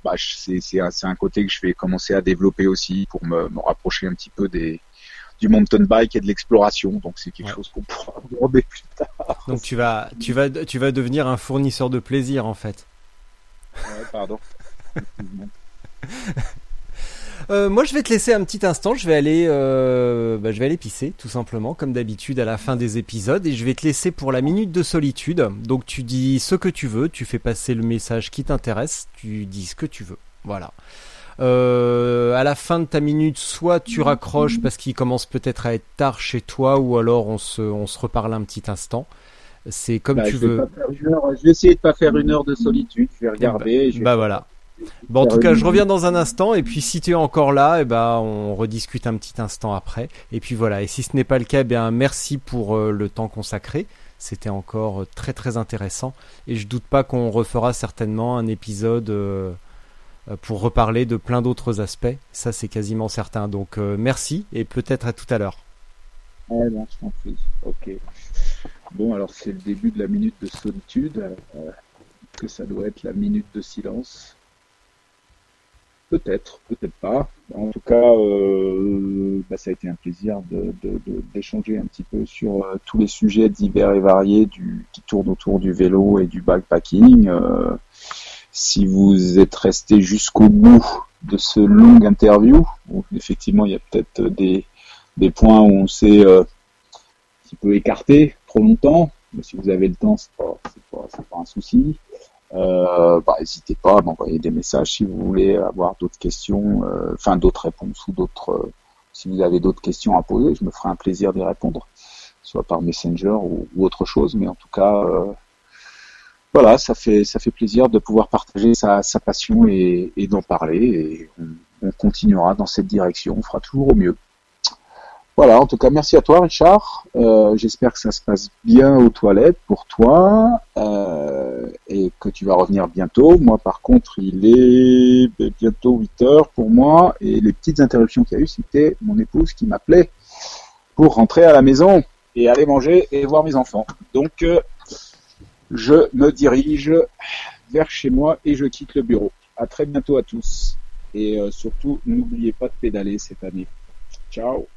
bah, c'est un, côté que je vais commencer à développer aussi pour me rapprocher un petit peu des du mountain bike et de l'exploration. Donc c'est quelque Ouais. chose qu'on pourra aborder plus tard. Donc tu vas, tu vas, tu vas devenir un fournisseur de plaisir en fait. Ouais, pardon. Euh, moi, je vais te laisser un petit instant. Je vais aller, euh, bah, je vais aller pisser, tout simplement, comme d'habitude à la fin des épisodes, et je vais te laisser pour la minute de solitude. Donc, tu dis ce que tu veux, tu fais passer le message qui t'intéresse, tu dis ce que tu veux. Voilà. Euh, à la fin de ta minute, soit tu raccroches parce qu'il commence peut-être à être tard chez toi, ou alors on se, on se reparle un petit instant. C'est comme Bah, tu je vais veux. pas faire une heure- je vais essayer de pas faire une heure de solitude. Je vais regarder. et je vais Bah voilà. Bon, en tout cas, je reviens dans un instant, et puis si tu es encore là, et ben, on rediscute un petit instant après. Et puis voilà. Et si ce n'est pas le cas, eh bien, merci pour euh, le temps consacré. C'était encore euh, très très intéressant, et je doute pas qu'on refera certainement un épisode pour reparler de plein d'autres aspects. Ça, c'est quasiment certain. Donc, euh, merci, et peut-être à tout à l'heure. Prie. Ok. Bon, alors c'est le début de la minute de solitude. euh, que ça doit être la minute de silence. Peut-être, peut-être pas. En tout cas, euh, bah, ça a été un plaisir d'échanger un petit peu sur euh, tous les sujets divers et variés qui tournent autour du vélo et du bikepacking. Si vous êtes resté jusqu'au bout de ce long interview, effectivement il y a peut-être des, des points où on s'est euh, un petit peu écarté trop longtemps, mais si vous avez le temps, c'est pas, pas, pas un souci. Euh, bah, n'hésitez pas à m'envoyer des messages si vous voulez avoir d'autres questions, euh, enfin d'autres réponses ou d'autres. euh, si vous avez d'autres questions à poser, je me ferai un plaisir d'y répondre, soit par Messenger ou, ou autre chose. Mais en tout cas, euh, voilà, ça fait ça fait plaisir de pouvoir partager sa, sa passion et, et d'en parler. Et on, on continuera dans cette direction. On fera toujours au mieux. Voilà, en tout cas, merci à toi, Richard. Euh, J'espère que ça se passe bien aux toilettes pour toi euh, et que tu vas revenir bientôt. Moi, par contre, il est bientôt 8 heures pour moi et les petites interruptions qu'il y a eu, c'était mon épouse qui m'appelait pour rentrer à la maison et aller manger et voir mes enfants. Donc, euh, je me dirige vers chez moi et je quitte le bureau. À très bientôt à tous et euh, surtout, n'oubliez pas de pédaler cette année. Ciao